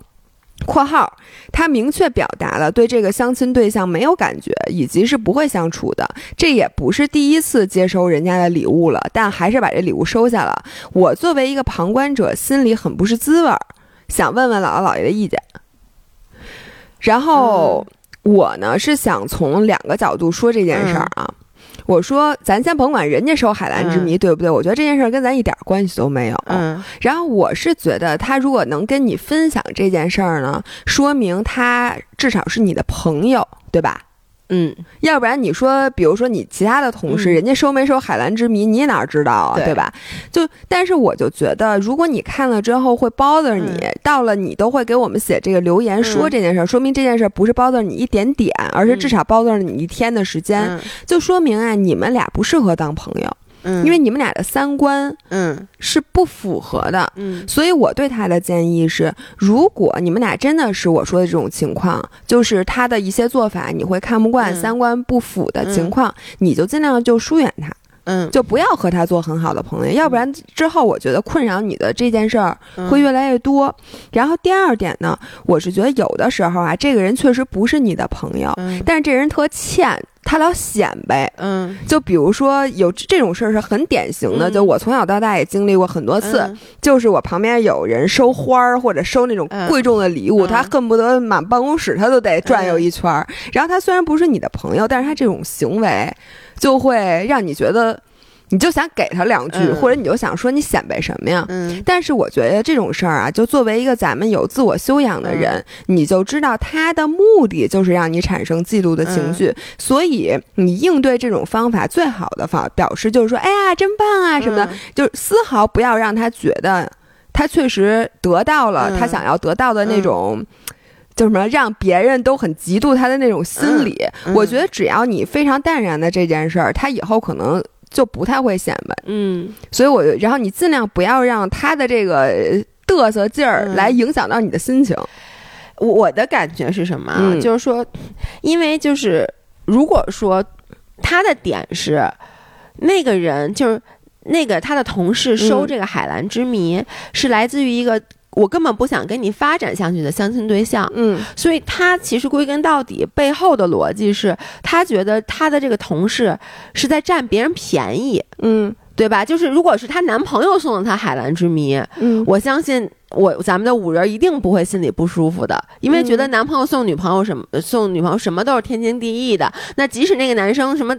括号，他明确表达了对这个相亲对象没有感觉，以及是不会相处的。这也不是第一次接收人家的礼物了，但还是把这礼物收下了。我作为一个旁观者，心里很不是滋味儿，想问问姥姥姥爷的意见。然后我呢是想从两个角度说这件事儿啊。我说，咱先甭管人家收海蓝之谜对不对，我觉得这件事儿跟咱一点关系都没有。嗯，然后我是觉得他如果能跟你分享这件事儿呢，说明他至少是你的朋友，对吧？嗯，要不然你说，比如说你其他的同事，人家收没收海蓝之谜，你哪知道啊，对。吧？就，但是我就觉得，如果你看了之后会 bother 你，到了你都会给我们写这个留言说这件事儿，说明这件事儿不是 bother 你一点点，而是至少 bother 你一天的时间，就说明啊，你们俩不适合当朋友。因为你们俩的三观，嗯，是不符合的，嗯，所以我对他的建议是，如果你们俩真的是我说的这种情况，就是他的一些做法你会看不惯，三观不符的情况，你就尽量就疏远他，嗯，就不要和他做很好的朋友，要不然之后我觉得困扰你的这件事儿会越来越多。然后第二点呢，我是觉得有的时候啊，这个人确实不是你的朋友，但是这人特欠。他老显摆，嗯，就比如说有这种事儿是很典型的，就我从小到大也经历过很多次，就是我旁边有人收花儿或者收那种贵重的礼物，他恨不得满办公室他都得转悠一圈儿。然后他虽然不是你的朋友，但是他这种行为就会让你觉得。你就想给他两句，或者你就想说你显摆什么呀？嗯，但是我觉得这种事儿啊，就作为一个咱们有自我修养的人，你就知道他的目的就是让你产生嫉妒的情绪，所以你应对这种方法最好的方表示就是说，哎呀，真棒啊什么的，就丝毫不要让他觉得他确实得到了他想要得到的那种，就什么让别人都很嫉妒他的那种心理。我觉得只要你非常淡然的这件事儿，他以后可能。就不太会显摆，嗯，所以我然后你尽量不要让他的这个嘚瑟劲儿来影响到你的心情。我的感觉是什么？就是说，因为就是如果说他的点是那个人，就是那个他的同事收这个海蓝之谜，是来自于一个。我根本不想跟你发展下去的相亲对象，嗯，所以他其实归根到底背后的逻辑是他觉得他的这个同事是在占别人便宜，嗯，对吧？就是如果是她男朋友送了她海蓝之谜，嗯，我相信我咱们的五人一定不会心里不舒服的，因为觉得男朋友送女朋友什么送女朋友什么都是天经地义的。那即使那个男生什么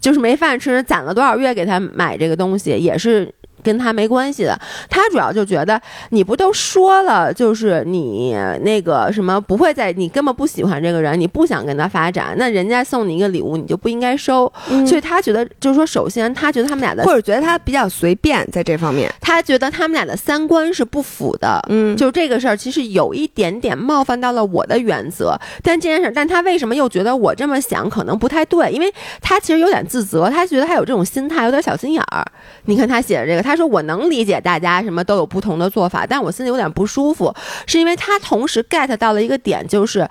就是没饭吃，攒了多少月给他买这个东西，也是。跟他没关系的，他主要就觉得你不都说了，就是你那个什么不会在，你根本不喜欢这个人，你不想跟他发展，那人家送你一个礼物，你就不应该收。所以他觉得，就是说，首先他觉得他们俩的，或者觉得他比较随便，在这方面，他觉得他们俩的三观是不符的。嗯，就这个事儿，其实有一点点冒犯到了我的原则。但这件事，但他为什么又觉得我这么想可能不太对？因为他其实有点自责，他觉得他有这种心态，有点小心眼儿。你看他写的这个，他。说我能理解大家什么都有不同的做法，但我心里有点不舒服，是因为他同时 get 到了一个点，就是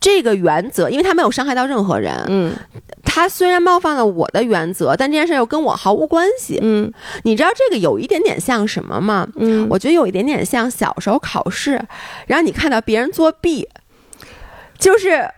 这个原则，因为他没有伤害到任何人，嗯，他虽然冒犯了我的原则，但这件事又跟我毫无关系，嗯，你知道这个有一点点像什么吗？嗯，我觉得有一点点像小时候考试，然后你看到别人作弊，就是。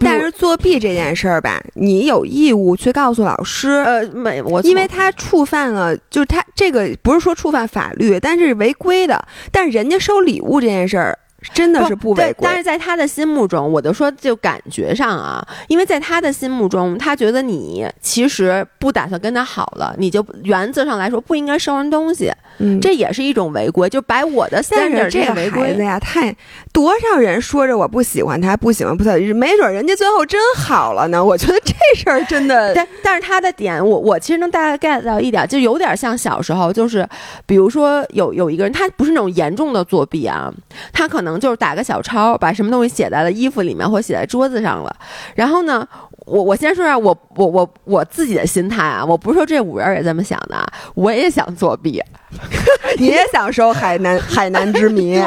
但是作弊这件事儿吧，你有义务去告诉老师。呃，没我，因为他触犯了，就是他这个不是说触犯法律，但是违规的。但人家收礼物这件事儿，真的是不违规。但是在他的心目中，我就说就感觉上啊，因为在他的心目中，他觉得你其实不打算跟他好了，你就原则上来说不应该收人东西，嗯，这也是一种违规，就把我的但是这个孩子呀，太多少人说着我不喜欢他，不喜欢不他，没准人家最后真好了呢。我觉得这事儿真的，但但是他的点，我我其实能大概 get 到一点，就有点像小时候，就是比如说有有一个人，他不是那种严重的作弊啊，他可能就是打个小抄，把什么东西写在了衣服里面或写在桌子上了。然后呢，我我先说下我我我我自己的心态啊，我不是说这五人也这么想的，我也想作弊，你也想收海南 海南之谜？对，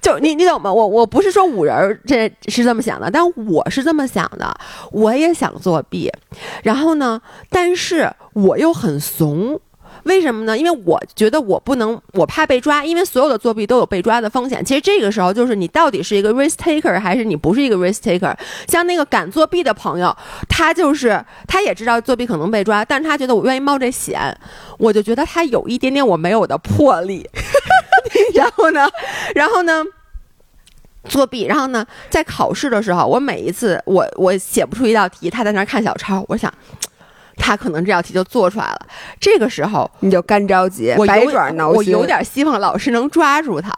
就你你懂吗？我我不是说五人这是这么想的，但我是这么想的，我也想作弊。然后呢，但是我又很怂。为什么呢？因为我觉得我不能，我怕被抓，因为所有的作弊都有被抓的风险。其实这个时候就是你到底是一个 risk taker 还是你不是一个 risk taker。像那个敢作弊的朋友，他就是他也知道作弊可能被抓，但是他觉得我愿意冒这险，我就觉得他有一点点我没有的魄力。然后呢，然后呢，作弊，然后呢，在考试的时候，我每一次我我写不出一道题，他在那看小抄，我想。他可能这道题就做出来了，这个时候你就干着急，我百爪挠心。我有点希望老师能抓住他，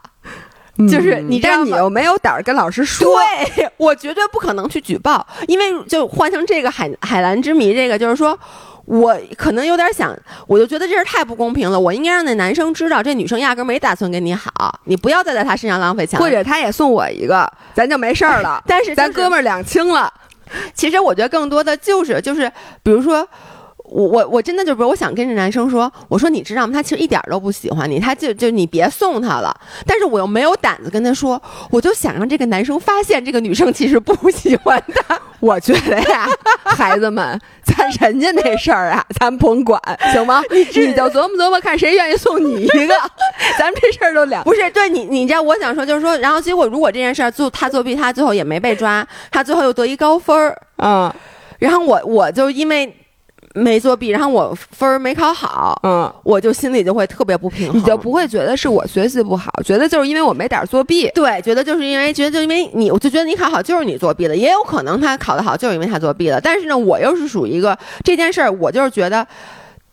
就是你，但你又没有胆儿跟老师说。对，我绝对不可能去举报，因为就换成这个海海蓝之谜，这个就是说我可能有点想，我就觉得这事太不公平了。我应该让那男生知道，这女生压根没打算跟你好，你不要再在他身上浪费钱。或者他也送我一个，咱就没事儿了。但是咱哥们儿两清了。其实我觉得更多的就是就是，比如说我我我真的就比如我想跟这男生说，我说你知道吗？他其实一点都不喜欢你，他就就你别送他了。但是我又没有胆子跟他说，我就想让这个男生发现这个女生其实不喜欢他。我觉得呀，孩子们，咱人家那事儿啊，咱甭管，行吗？你你就琢磨琢磨，看谁愿意送你一个。咱们这事儿都了不是对你，你知道我想说就是说，然后结果如果这件事儿做他作弊，他最后也没被抓，他最后又得一高分儿，嗯，然后我我就因为。没作弊，然后我分儿没考好，嗯，我就心里就会特别不平衡，你就不会觉得是我学习不好，觉得就是因为我没点作弊，对，觉得就是因为觉得就因为你，我就觉得你考好就是你作弊了，也有可能他考得好就是因为他作弊了，但是呢，我又是属于一个这件事儿，我就是觉得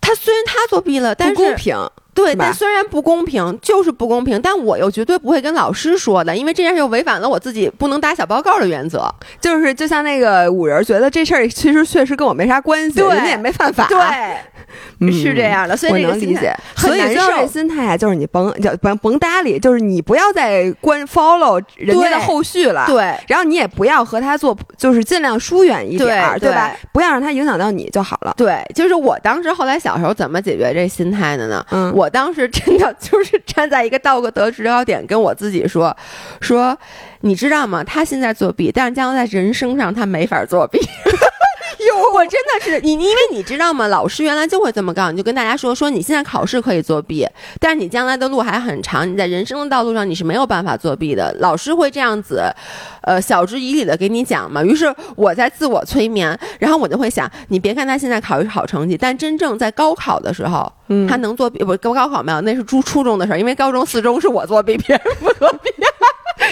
他虽然他作弊了，但是不公平。对，但虽然不公平，就是不公平，但我又绝对不会跟老师说的，因为这件事又违反了我自己不能打小报告的原则。就是就像那个五人觉得这事儿其实确实跟我没啥关系，人家也没犯法。对，是这样的，所以我能理解。所以最后这心态啊，就是你甭就甭甭搭理，就是你不要再关 follow 人家的后续了。对，然后你也不要和他做，就是尽量疏远一点，对吧？不要让他影响到你就好了。对，就是我当时后来小时候怎么解决这心态的呢？嗯，我。我当时真的 就是站在一个道德制高点，跟我自己说：“说你知道吗？他现在作弊，但是将来在人生上他没法作弊。” 哟，我真的是你，因为你知道吗？老师原来就会这么告诉你，就跟大家说：说你现在考试可以作弊，但是你将来的路还很长，你在人生的道路上你是没有办法作弊的。老师会这样子，呃，晓之以理的给你讲嘛。于是我在自我催眠，然后我就会想：你别看他现在考一好成绩，但真正在高考的时候。他能作弊不？高高考没有，那是初初中的事儿。因为高中、四中是我作弊，别人不作弊。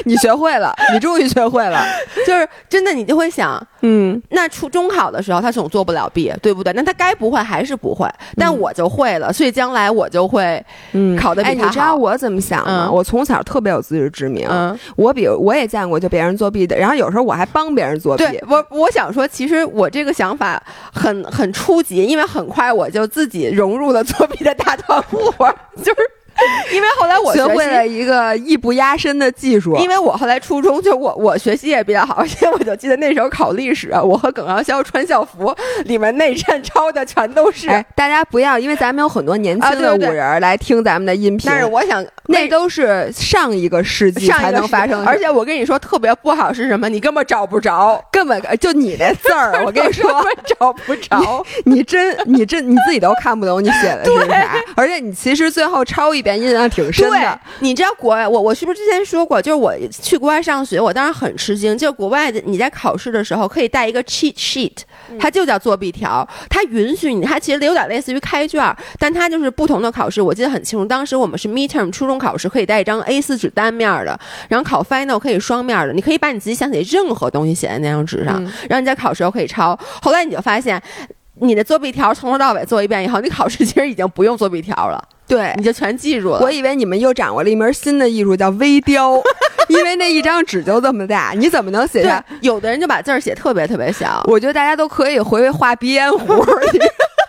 你学会了，你终于学会了。就是真的，你就会想，嗯，那初中考的时候他总做不了弊，对不对？那他该不会还是不会，但我就会了，所以将来我就会，嗯，考的比他好。你知道我怎么想吗？我从小特别有自知之明。我比如我也见过就别人作弊的，然后有时候我还帮别人作弊。对，我我想说，其实我这个想法很很初级，因为很快我就自己融入了作弊。的大团 伙就是。因为后来我学会了一个艺不压身的技术。因为我后来初中就我我学习也比较好，因为我就记得那时候考历史，我和耿阳潇穿校服，里面内衬抄的全都是。大家不要，因为咱们有很多年轻的五人来听咱们的音频。但是我想，那都是上一个世纪才能发生。而且我跟你说，特别不好是什么？你根本找不着，根本就你那字儿，我跟你说 找不着。你真你真你自己都看不懂你写的是啥。而且你其实最后抄一遍。前印象挺深的。你知道国外，我我是不是之前说过？就是我去国外上学，我当时很吃惊。就是国外的，你在考试的时候可以带一个 cheat sheet，它就叫作弊条，它允许你，它其实有点类似于开卷，但它就是不同的考试。我记得很清楚，当时我们是 midterm 初中考试，可以带一张 A4 纸单面的，然后考 final 可以双面的，你可以把你自己想写任何东西写在那张纸上，然后你在考试时候可以抄。后来你就发现。你的作弊条从头到尾做一遍以后，你考试其实已经不用作弊条了，对，你就全记住了。我以为你们又掌握了一门新的艺术，叫微雕，因为那一张纸就这么大，你怎么能写下？有的人就把字儿写特别特别小。我觉得大家都可以回回画鼻烟壶，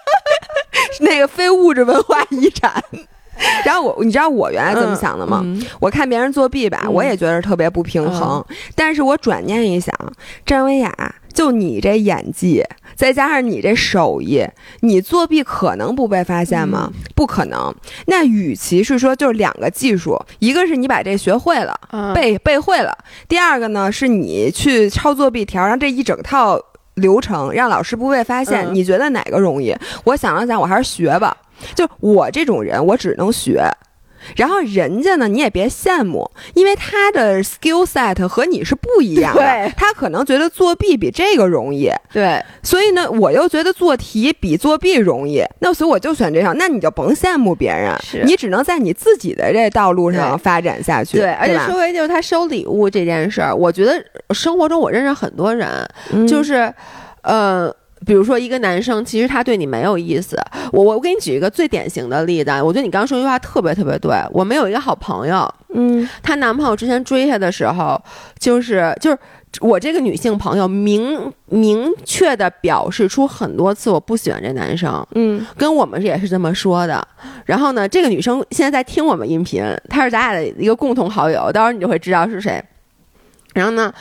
那个非物质文化遗产。然后我，你知道我原来怎么想的吗？我看别人作弊吧，我也觉得特别不平衡。但是我转念一想，张维雅，就你这演技，再加上你这手艺，你作弊可能不被发现吗？不可能。那与其是说就是两个技术，一个是你把这学会了，背背会了；第二个呢，是你去抄作弊条，让这一整套流程让老师不被发现。你觉得哪个容易？我想了想，我还是学吧。就我这种人，我只能学，然后人家呢，你也别羡慕，因为他的 skill set 和你是不一样的。他可能觉得作弊比这个容易，对。所以呢，我又觉得做题比作弊容易，那所以我就选这条。那你就甭羡慕别人，你只能在你自己的这道路上发展下去。对，而且说回就是他收礼物这件事儿，我觉得生活中我认识很多人，就是，呃。比如说，一个男生其实他对你没有意思。我我给你举一个最典型的例子，我觉得你刚刚说一句话特别特别对。我们有一个好朋友，嗯，她男朋友之前追她的时候，就是就是我这个女性朋友明明确的表示出很多次我不喜欢这男生，嗯，跟我们也是这么说的。然后呢，这个女生现在在听我们音频，她是咱俩的一个共同好友，到时候你就会知道是谁。然后呢？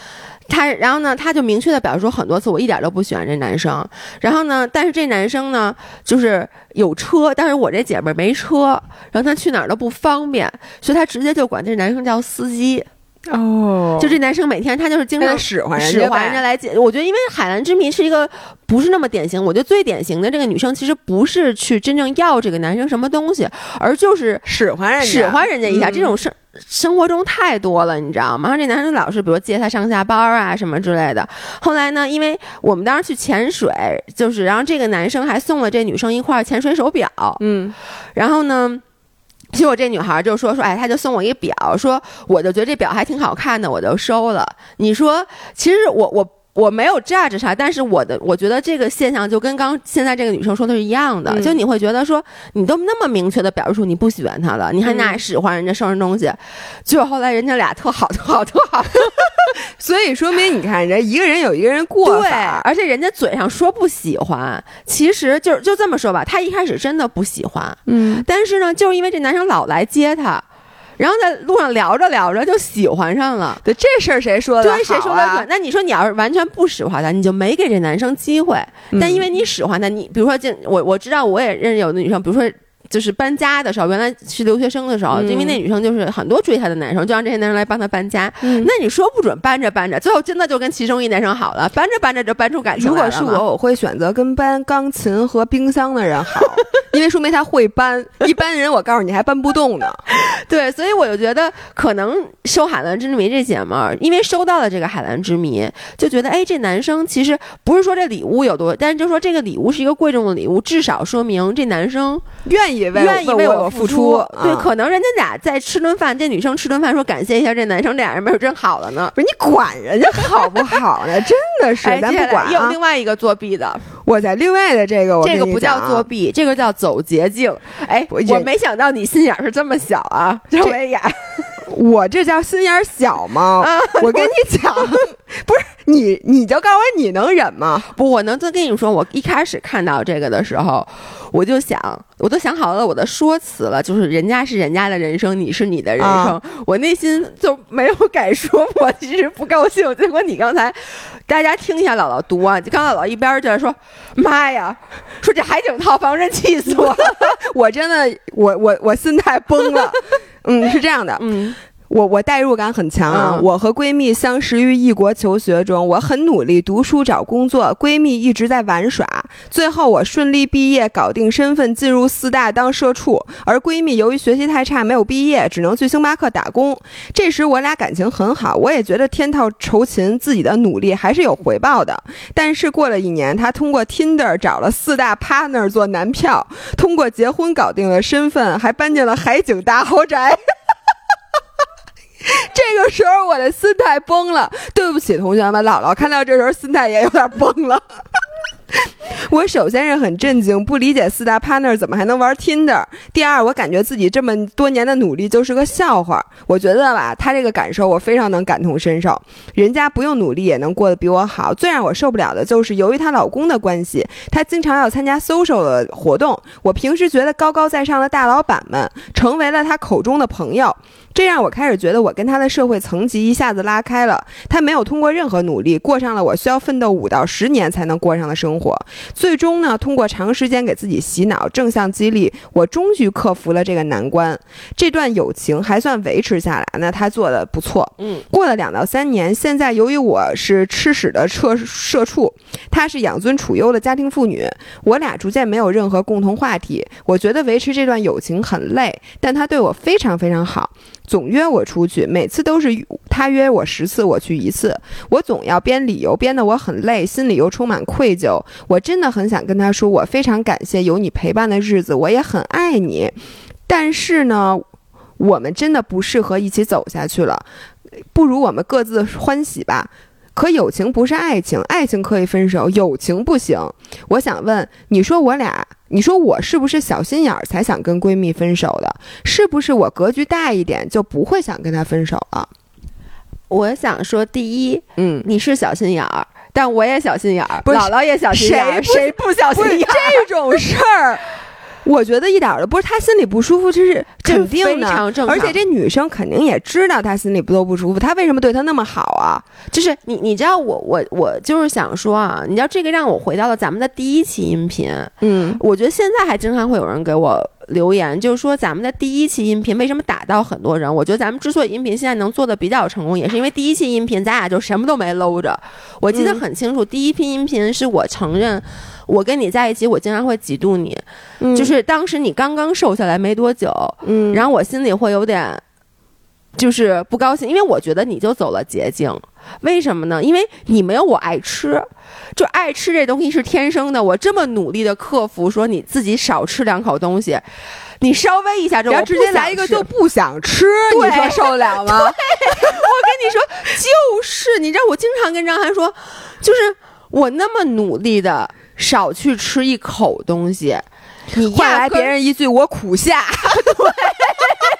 他，然后呢，他就明确的表示说很多次，我一点都不喜欢这男生。然后呢，但是这男生呢，就是有车，但是我这姐妹没车，然后他去哪儿都不方便，所以他直接就管这男生叫司机。哦，就这男生每天他就是经常使唤使唤人家来接。我觉得，因为海蓝之谜是一个不是那么典型。我觉得最典型的这个女生其实不是去真正要这个男生什么东西，而就是使唤人家，使唤人家一下。这种生生活中太多了，你知道吗？然后这男生老是比如接她上下班啊什么之类的。后来呢，因为我们当时去潜水，就是然后这个男生还送了这女生一块潜水手表。嗯，然后呢？其实我这女孩就说说，哎，她就送我一个表，说我就觉得这表还挺好看的，我就收了。你说，其实我我我没有 judge 他，但是我的我觉得这个现象就跟刚现在这个女生说的是一样的，就你会觉得说，你都那么明确的表示出你不喜欢他了，你还拿使唤人家生日东西，结果后来人家俩特好特好特好。所以说明你看，人一个人有一个人过法，而且人家嘴上说不喜欢，其实就就这么说吧，他一开始真的不喜欢，嗯，但是呢，就是因为这男生老来接他，然后在路上聊着聊着就喜欢上了。对，这事儿谁说的？对，谁说的？那你说你要是完全不使唤他，你就没给这男生机会。但因为你使唤他，你比如说，就我我知道，我也认识有的女生，比如说。就是搬家的时候，原来是留学生的时候，因为那女生就是很多追她的男生，就让这些男生来帮她搬家。那你说不准搬着搬着，最后真的就跟其中一男生好了，搬着搬着就搬出感情如果是我，我会选择跟搬钢琴和冰箱的人好，因为说明他会搬。一般人我告诉你还搬不动呢。对，所以我就觉得可能收海蓝之谜这姐们儿，因为收到了这个海蓝之谜，就觉得哎，这男生其实不是说这礼物有多，但是就说这个礼物是一个贵重的礼物，至少说明这男生愿意。愿意为我付出，对，可能人家俩在吃顿饭，这女生吃顿饭说感谢一下这男生，俩人没准真好了呢。不是你管人家好不好呢？真的是，咱不管。有另外一个作弊的，我在另外的这个，这个不叫作弊，这个叫走捷径。哎，我没想到你心眼是这么小啊，周维雅。我这叫心眼小吗？我跟你讲，不是你，你就告诉我你能忍吗？不，我能再跟你说，我一开始看到这个的时候，我就想，我都想好了我的说辞了，就是人家是人家的人生，你是你的人生，我内心就没有敢说，我其实不高兴。结果你刚才，大家听一下姥姥读啊，刚姥姥一边就在说，妈呀，说这海景套房真气死我了，我真的，我我我心态崩了。嗯，是这样的，嗯，我我代入感很强啊。我和闺蜜相识于异国求学中，我很努力读书找工作，闺蜜一直在玩耍。最后我顺利毕业，搞定身份，进入四大当社畜。而闺蜜由于学习太差，没有毕业，只能去星巴克打工。这时我俩感情很好，我也觉得天道酬勤，自己的努力还是有回报的。但是过了一年，她通过 Tinder 找了四大 partner 做男票，通过结婚搞定了身份，还搬进了海景大豪宅。这个时候我的心态崩了，对不起同学们，姥姥看到这时候心态也有点崩了。我首先是很震惊，不理解四大 partner 怎么还能玩 Tinder。第二，我感觉自己这么多年的努力就是个笑话。我觉得吧，他这个感受我非常能感同身受。人家不用努力也能过得比我好。最让我受不了的就是由于她老公的关系，她经常要参加 social 的活动。我平时觉得高高在上的大老板们，成为了她口中的朋友。这让我开始觉得我跟他的社会层级一下子拉开了。他没有通过任何努力过上了我需要奋斗五到十年才能过上的生活。最终呢，通过长时间给自己洗脑、正向激励，我终于克服了这个难关。这段友情还算维持下来，那他做的不错。嗯，过了两到三年，现在由于我是吃屎的社社畜，他是养尊处优的家庭妇女，我俩逐渐没有任何共同话题。我觉得维持这段友情很累，但他对我非常非常好。总约我出去，每次都是他约我十次，我去一次。我总要编理由，编得我很累，心里又充满愧疚。我真的很想跟他说，我非常感谢有你陪伴的日子，我也很爱你。但是呢，我们真的不适合一起走下去了，不如我们各自欢喜吧。可友情不是爱情，爱情可以分手，友情不行。我想问，你说我俩？你说我是不是小心眼儿才想跟闺蜜分手的？是不是我格局大一点就不会想跟她分手了？我想说，第一，嗯，你是小心眼儿，但我也小心眼儿，姥姥也小心眼儿，谁谁不小心眼儿？这种事儿，我觉得一点儿都不是。他心里不舒服，这是肯定非的，而且这女生肯定也知道他心里不都不舒服，他为什么对她那么好啊？就是你，你知道我，我，我就是想说啊，你知道这个让我回到了咱们的第一期音频。嗯我觉得现在还经常会有人给我留言，就是说咱们的第一期音频为什么打到很多人？我觉得咱们之所以音频现在能做的比较成功，也是因为第一期音频咱俩就什么都没搂着。我记得嗯很清楚，第一批音频是我承认我跟你在一起，我经常会嫉妒你，嗯就是当时你刚刚瘦下来没多久，嗯，然后我心里会有点。就是不高兴，因为我觉得你就走了捷径，为什么呢？因为你没有我爱吃，就爱吃这东西是天生的。我这么努力的克服，说你自己少吃两口东西，你稍微一下之后，然后直接来一个就不想吃，你对说受得了吗？我跟你说，就是你知道，我经常跟张涵说，就是我那么努力的少去吃一口东西，你换来别人一句我苦下，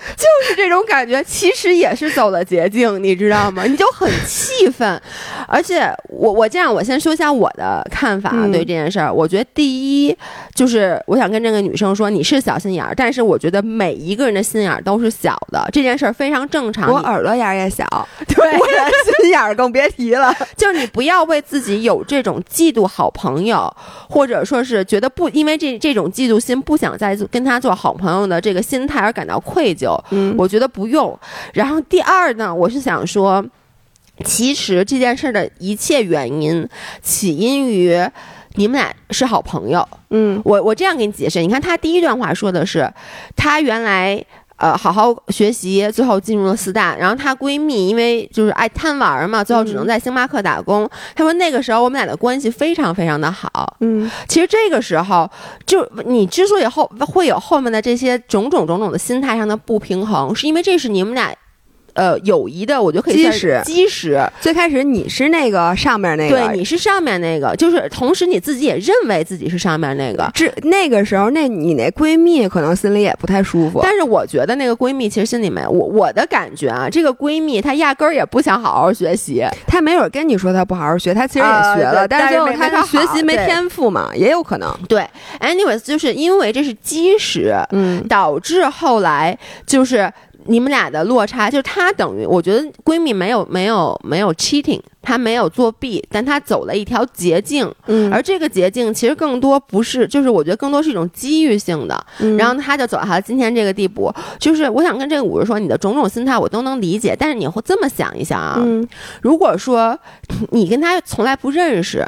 就是这种感觉，其实也是走了捷径，你知道吗？你就很气愤，而且我我这样，我先说一下我的看法、嗯对这件事儿。我觉得第一就是我想跟这个女生说，你是小心眼儿，但是我觉得每一个人的心眼儿都是小的，这件事儿非常正常。我耳朵眼儿也小，对我的心眼儿更别提了。就是你不要为自己有这种嫉妒好朋友，或者说是觉得不因为这这种嫉妒心不想再跟他做好朋友的这个心态而感到愧疚。嗯我觉得不用。然后第二呢，我是想说，其实这件事儿的一切原因起因于你们俩是好朋友。嗯我我这样给你解释，你看他第一段话说的是，他原来。呃，好好学习，最后进入了四大。然后她闺蜜因为就是爱贪玩嘛，最后只能在星巴克打工。她说那个时候我们俩的关系非常非常的好。嗯其实这个时候，就你之所以后会有后面的这些种种种种的心态上的不平衡，是因为这是你们俩。呃，友谊的，我觉得可以基石基石，最开始你是那个上面那个，对，你是上面那个，就是同时你自己也认为自己是上面那个，这那个时候，那你那闺蜜可能心里也不太舒服。但是我觉得那个闺蜜其实心里没，我我的感觉啊，这个闺蜜她压根儿也不想好好学习，她没准跟你说她不好好学，她其实也学了，但是她学习没天赋嘛，也有可能。对，anyways，就是因为这是基石，嗯。导致后来就是你们俩的落差，就是她等于我觉得闺蜜没有没有没有 cheating，她没有作弊，但她走了一条捷径，嗯而这个捷径其实更多不是，就是我觉得更多是一种机遇性的，嗯然后她就走到她今天这个地步。就是我想跟这个五十说，你的种种心态我都能理解，但是你会这么想一想啊，嗯如果说你跟她从来不认识。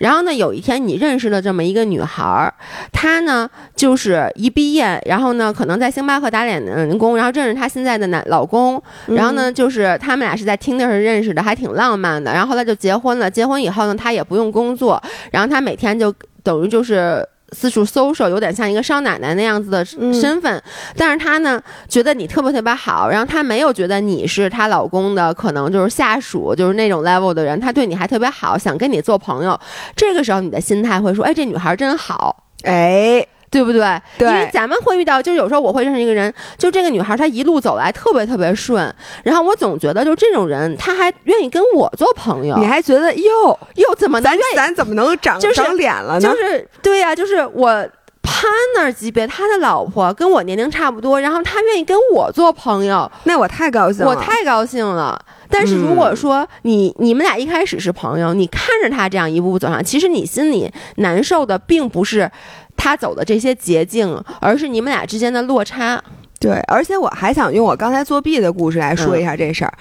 然后呢，有一天你认识了这么一个女孩儿，她呢就是一毕业，然后呢可能在星巴克打脸人工，然后认识她现在的男老公，然后呢就是他们俩是在 Tinder 上认识的，还挺浪漫的。然后后来就结婚了，结婚以后呢，她也不用工作，然后她每天就等于就是。四处搜索，有点像一个少奶奶那样子的嗯。身份，但是她呢，觉得你特别特别好，然后她没有觉得你是她老公的可能就是下属，就是那种 level 的人，她对你还特别好，想跟你做朋友。这个时候你的心态会说，哎，这女孩真好，哎，对不对？对因为咱们会遇到，就是有时候我会认识一个人，就这个女孩她一路走来特别特别顺，然后我总觉得就这种人，她还愿意跟我做朋友，你还觉得哟，又怎么能咱？咱怎么能长就是长脸了呢？就是对呀、就是我。partner 级别，他的老婆跟我年龄差不多，然后他愿意跟我做朋友，那我太高兴了，我太高兴了。但是如果说你、你们俩一开始是朋友，你看着他这样一步步走上，其实你心里难受的并不是他走的这些捷径，而是你们俩之间的落差。对，而且我还想用我刚才作弊的故事来说一下这事儿，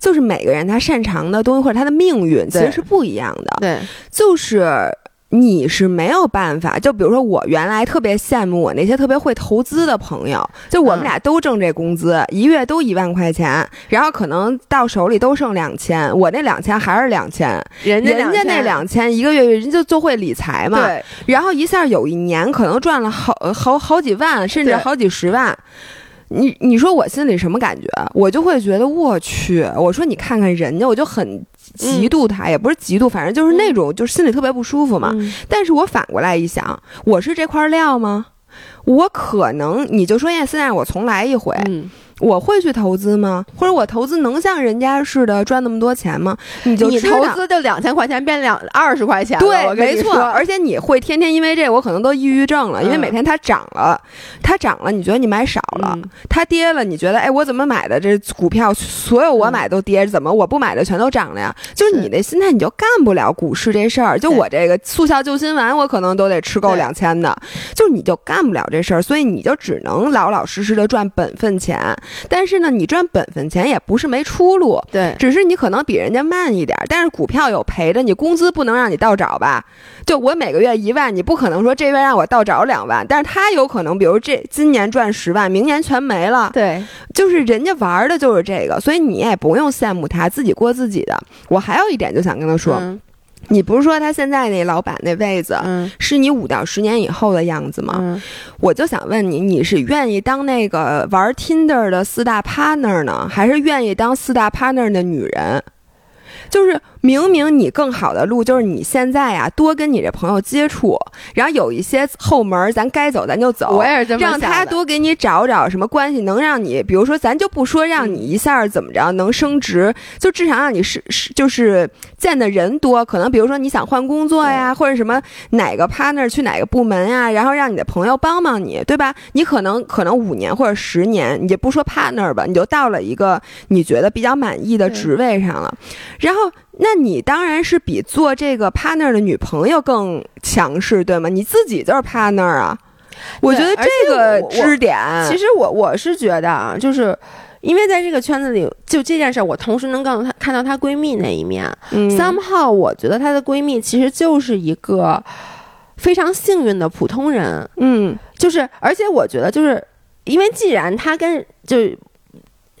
就是每个人他擅长的东西或者他的命运其实是不一样的，对，就是。你是没有办法，就比如说我原来特别羡慕我那些特别会投资的朋友，就我们嗯俩都挣这工资，一月都一万块钱，然后可能到手里都剩两千，我那两千还是两千，人家人家那两千一个月人就就会理财嘛，对然后一下有一年可能赚了好好好几万，甚至好几十万。你你说我心里什么感觉？我就会觉得我去，我说你看看人家，我就很嫉妒他，也不是嫉妒，反正就是那种，就是心里特别不舒服嘛。嗯但是我反过来一想，我是这块料吗？我可能你就说，哎，现在我重来一回，嗯，我会去投资吗？或者我投资能像人家似的赚那么多钱吗？你就你投资就两千块钱变两二十块钱了，对，没错，而且你会天天因为这，我可能都抑郁症了，因为嗯每天它涨了，它涨了，你觉得你买少了；嗯它跌了，你觉得哎，我怎么买的这股票，所有我买都跌，怎么我不买的全都涨了呀？就是是你那心态，你就干不了股市这事儿。就我这个速效救心丸，我可能都得吃够两千的，就是你就干不了这事儿，所以你就只能老老实实的赚本分钱。但是呢，你赚本分钱也不是没出路，对只是你可能比人家慢一点儿，但是股票有赔的，你工资不能让你倒找吧？就我每个月一万，你不可能说这月让我倒找两万，但是他有可能，比如这今年赚十万，明年全没了，对，就是人家玩的就是这个，所以你也不用羡慕他，自己过自己的。我还有一点就想跟他说，嗯你不是说他现在那老板那位子。嗯是你五到十年以后的样子吗？嗯，我就想问你，你是愿意当那个玩 Tinder 的四大 partner 呢，还是愿意当四大 partner 的女人？就是明明你更好的路就是你现在呀、多跟你这朋友接触，然后有一些后门咱该走咱就走，我也是这么让他多给你找找什么关系能让你，比如说咱就不说让你一下怎么着能升职，就至少让你是是就是见的人多，可能比如说你想换工作呀，或者什么哪个 partner 去哪个部门呀，然后让你的朋友帮帮你，对吧？你可能可能五年或者十年，你就不说 partner 吧，你就到了一个你觉得比较满意的职位上了，然后。那你当然是比做这个 partner 的女朋友更强势，对吗？你自己就是 partner 啊。我觉得这个支点，其实我我是觉得啊，就是因为在这个圈子里，就这件事儿，我同时能告诉她看到她闺蜜那一面。嗯 somehow 我觉得她的闺蜜其实就是一个非常幸运的普通人，嗯就是而且我觉得就是因为既然她跟就是。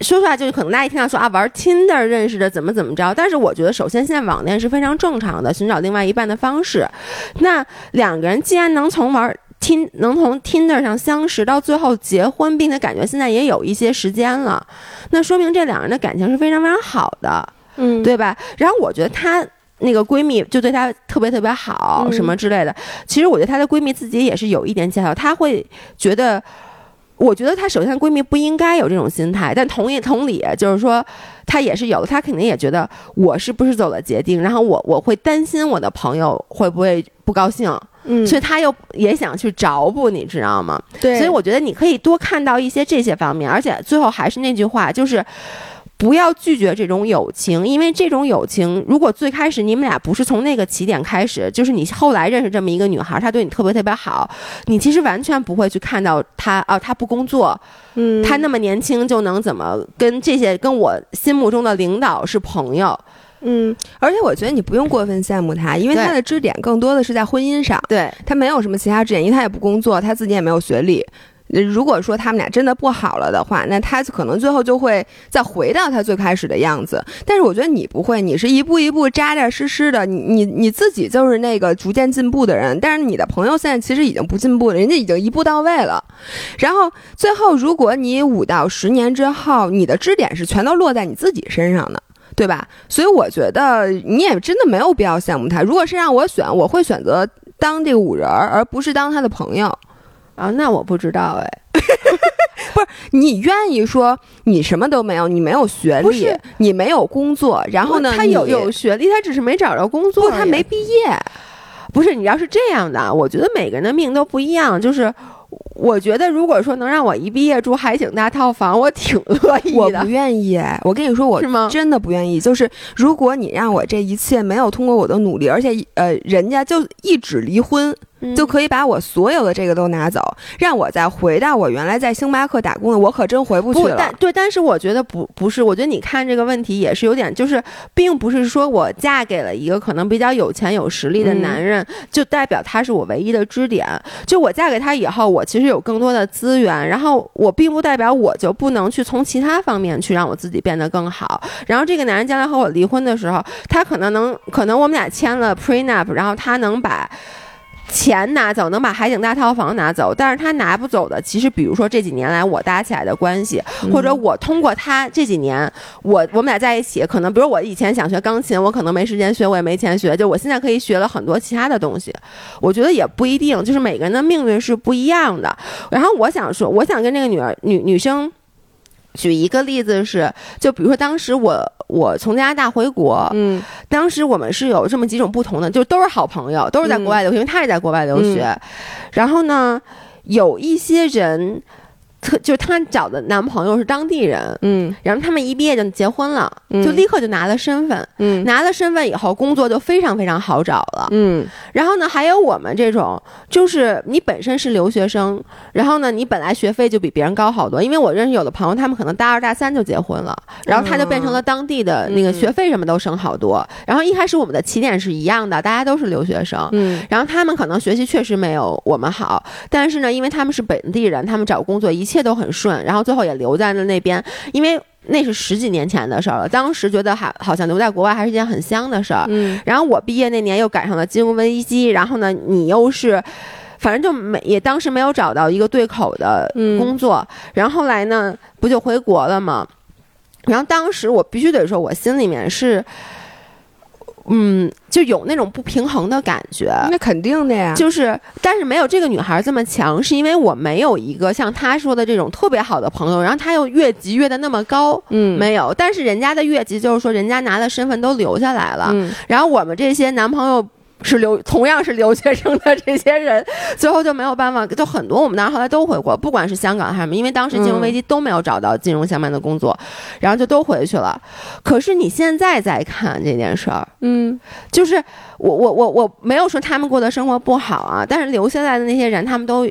说出来就是可能大家一听到说啊玩 Tinder 认识的怎么怎么着，但是我觉得首先现在网恋是非常正常的寻找另外一半的方式。那两个人既然能从玩从 Tinder 上相识到最后结婚，并且感觉现在也有一些时间了，那说明这两人的感情是非常非常好的，嗯，对吧？然后我觉得她。那个闺蜜就对她特别特别好，嗯什么之类的。其实我觉得她的闺蜜自己也是有一点介绍，她会觉得，我觉得她首先闺蜜不应该有这种心态，但同意同理，就是说她也是有的，她肯定也觉得我是不是走了捷径，然后我我会担心我的朋友会不会不高兴，嗯，所以她又也想去找补，你知道吗？对，所以我觉得你可以多看到一些这些方面，而且最后还是那句话，就是。不要拒绝这种友情，因为这种友情，如果最开始你们俩不是从那个起点开始，就是你后来认识这么一个女孩，她对你特别特别好，你其实完全不会去看到她啊，她不工作，嗯，她那么年轻就能怎么跟这些跟我心目中的领导是朋友，嗯，而且我觉得你不用过分羡慕她，因为对她的支点更多的是在婚姻上，对。她没有什么其他支点，因为她也不工作，她自己也没有学历。如果说他们俩真的不好了的话，那他可能最后就会再回到他最开始的样子。但是我觉得你不会，你是一步一步扎扎实实的，你你你自己就是那个逐渐进步的人。但是你的朋友现在其实已经不进步了，人家已经一步到位了。然后最后，如果你五到十年之后，你的支点是全都落在你自己身上的。对吧？所以我觉得你也真的没有必要羡慕他。如果是让我选，我会选择当这个五人儿，而不是当他的朋友。啊，那我不知道哎，不是你愿意说你什么都没有，你没有学历，你没有工作，然后呢，他有有学历，他只是没找着工作不，他没毕业。不是你要是这样的，我觉得每个人的命都不一样。就是我觉得，如果说能让我一毕业住海景大套房，我挺乐意的我不。愿意，我跟你说，我是吗真的不愿意。就是如果你让我这一切没有通过我的努力，而且呃，人家就一纸离婚，嗯就可以把我所有的这个都拿走，让我再回到我原来在星巴克打工的，我可真回不去，了。但对，但是我觉得不不是，我觉得你看这个问题也是有点，就是并不是说我嫁给了一个可能比较有钱有实力的嗯男人，就代表他是我唯一的支点。就我嫁给他以后，我其实有更多的资源，然后我并不代表我就不能去从其他方面去让我自己变得更好。然后这个男人将来和我离婚的时候，他可能能，可能我们俩签了 prenup，然后他能把。钱拿走，能把海景大套房拿走，但是他拿不走的，其实比如说这几年来我搭起来的关系，或者我通过他这几年，我我们俩在一起，可能比如我以前想学钢琴，我可能没时间学，我也没钱学，就我现在可以学了很多其他的东西，我觉得也不一定，就是每个人的命运是不一样的。然后我想说，我想跟这个女儿女女生。举一个例子是，就比如说当时我我从加拿大回国，嗯当时我们是有这么几种不同的，就都是好朋友，都是在国外留学，因为他也在国外留学。然后呢，有一些人，特就她找的男朋友是当地人，嗯然后他们一毕业就结婚了，嗯就立刻就拿了身份。嗯拿了身份以后，工作就非常非常好找了。嗯然后呢，还有我们这种，就是你本身是留学生，然后呢，你本来学费就比别人高好多。因为我认识有的朋友，他们可能大二大三就结婚了，然后他就变成了当地的那个嗯学费什么都省好多。然后一开始我们的起点是一样的，大家都是留学生。嗯然后他们可能学习确实没有我们好，但是呢，因为他们是本地人，他们找工作一切都很顺，然后最后也留在了那边，因为那是十几年前的事儿了。当时觉得还好像留在国外还是一件很香的事儿。嗯然后我毕业那年又赶上了金融危机，然后呢，你又是。反正就没也当时没有找到一个对口的嗯工作，然后后来呢，不就回国了吗？然后当时我必须得说，我心里面是，嗯，就有那种不平衡的感觉。那肯定的呀。就是，但是没有这个女孩这么强，是因为我没有一个像她说的这种特别好的朋友，然后她又越级越的那么高，嗯没有。但是人家的越级就是说，人家拿的身份都留下来了，嗯然后我们这些男朋友。是留同样是留学生的这些人，最后就没有办法，就很多我们当时后来都回国，不管是香港还是什么，因为当时金融危机都没有找到金融相关的工作，然后就都回去了。可是你现在再看这件事儿，嗯就是我我我我没有说他们过的生活不好啊，但是留下来的那些人，他们都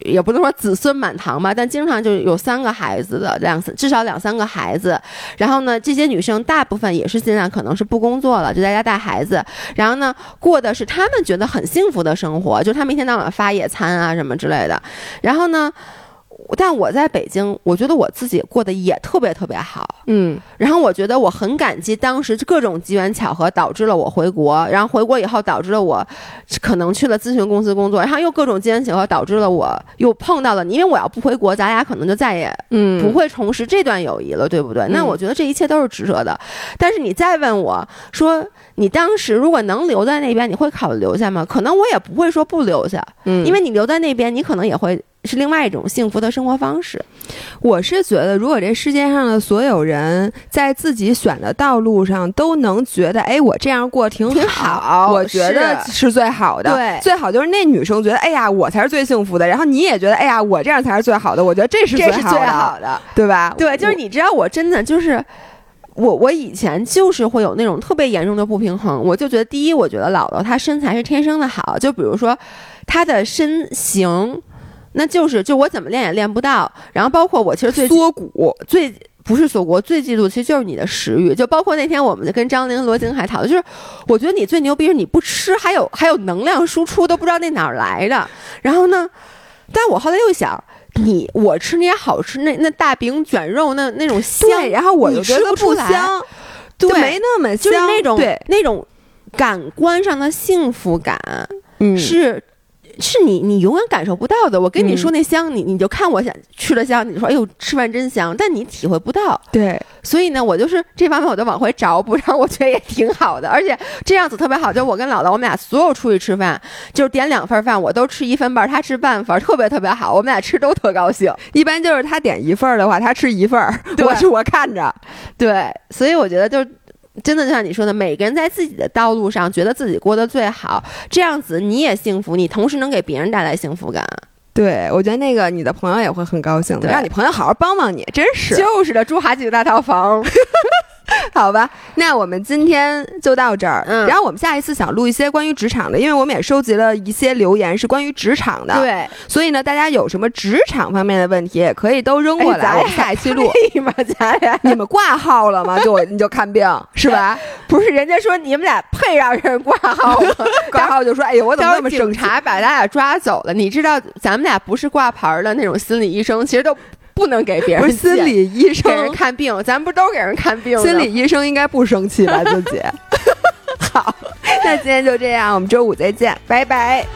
也不能说子孙满堂吧，但经常就有三个孩子的两至少两三个孩子。然后呢，这些女生大部分也是现在可能是不工作了，就在家带孩子。然后呢，过的是他们觉得很幸福的生活，就他们一天到晚发野餐啊什么之类的。然后呢，但我在北京，我觉得我自己过得也特别特别好。嗯然后我觉得我很感激当时各种机缘巧合导致了我回国，然后回国以后导致了我可能去了咨询公司工作，然后又各种机缘巧合导致了我又碰到了你，因为我要不回国，咱俩可能就再也嗯不会重拾这段友谊了，对不对？那嗯我觉得这一切都是值得的。但是你再问我说，你当时如果能留在那边，你会考虑留下吗？可能我也不会说不留下，嗯，因为你留在那边，你可能也会是另外一种幸福的生活方式。我是觉得，如果这世界上的所有人在自己选的道路上都能觉得，哎，我这样过挺挺好，我觉得是最好的。对，最好就是那女生觉得，哎呀，我才是最幸福的。然后你也觉得，哎呀，我这样才是最好的。我觉得这是最好的，对吧？对，就是你知道，我真的就是我，我以前就是会有那种特别严重的不平衡。我就觉得，第一，我觉得姥姥她身材是天生的好，就比如说她的身形。那就是，就我怎么练也练不到。然后包括我，其实最缩骨，最不是锁骨，最嫉妒其实就是你的食欲。就包括那天我们跟张玲、罗京还讨论，就是我觉得你最牛逼是你不吃，还有还有能量输出，都不知道那哪儿来的。然后呢，但我后来又想，你我吃那些好吃，那那大饼卷肉，那那种香，然后我就觉得不香，对，没那么香，就是那种对那种感官上的幸福感，嗯，是。是你，你永远感受不到的。我跟你说那香，你你就看我想吃了香，你说哎呦吃饭真香，但你体会不到。对，所以呢，我就是这方面我就往回找补，然后我觉得也挺好的，而且这样子特别好。就我跟姥姥，我们俩所有出去吃饭，就是点两份饭，我都吃一分半，他吃半份，特别特别好。我们俩吃都特高兴。一般就是他点一份的话，他吃一份，我是我看着。对，所以我觉得就。真的就像你说的，每个人在自己的道路上，觉得自己过得最好，这样子你也幸福，你同时能给别人带来幸福感。对，我觉得那个你的朋友也会很高兴的，让你朋友好好帮帮你，真是就是的，住好几个大套房。好吧，那我们今天就到这儿。嗯，然后我们下一次想录一些关于职场的，因为我们也收集了一些留言是关于职场的。对，所以呢，大家有什么职场方面的问题，也可以都扔过来。我们下一期录。咱俩，你们挂号了吗？就你就看病是吧？不是，人家说你们俩配让人挂号吗？挂号就说，哎呦，我怎么那么警察把咱俩抓走了？你知道，咱们俩不是挂牌的那种心理医生，其实都。不能给别人不是心理医生给人看病，咱不都给人看病？心理医生应该不生气吧？自己 好，那今天就这样，我们周五再见，拜拜。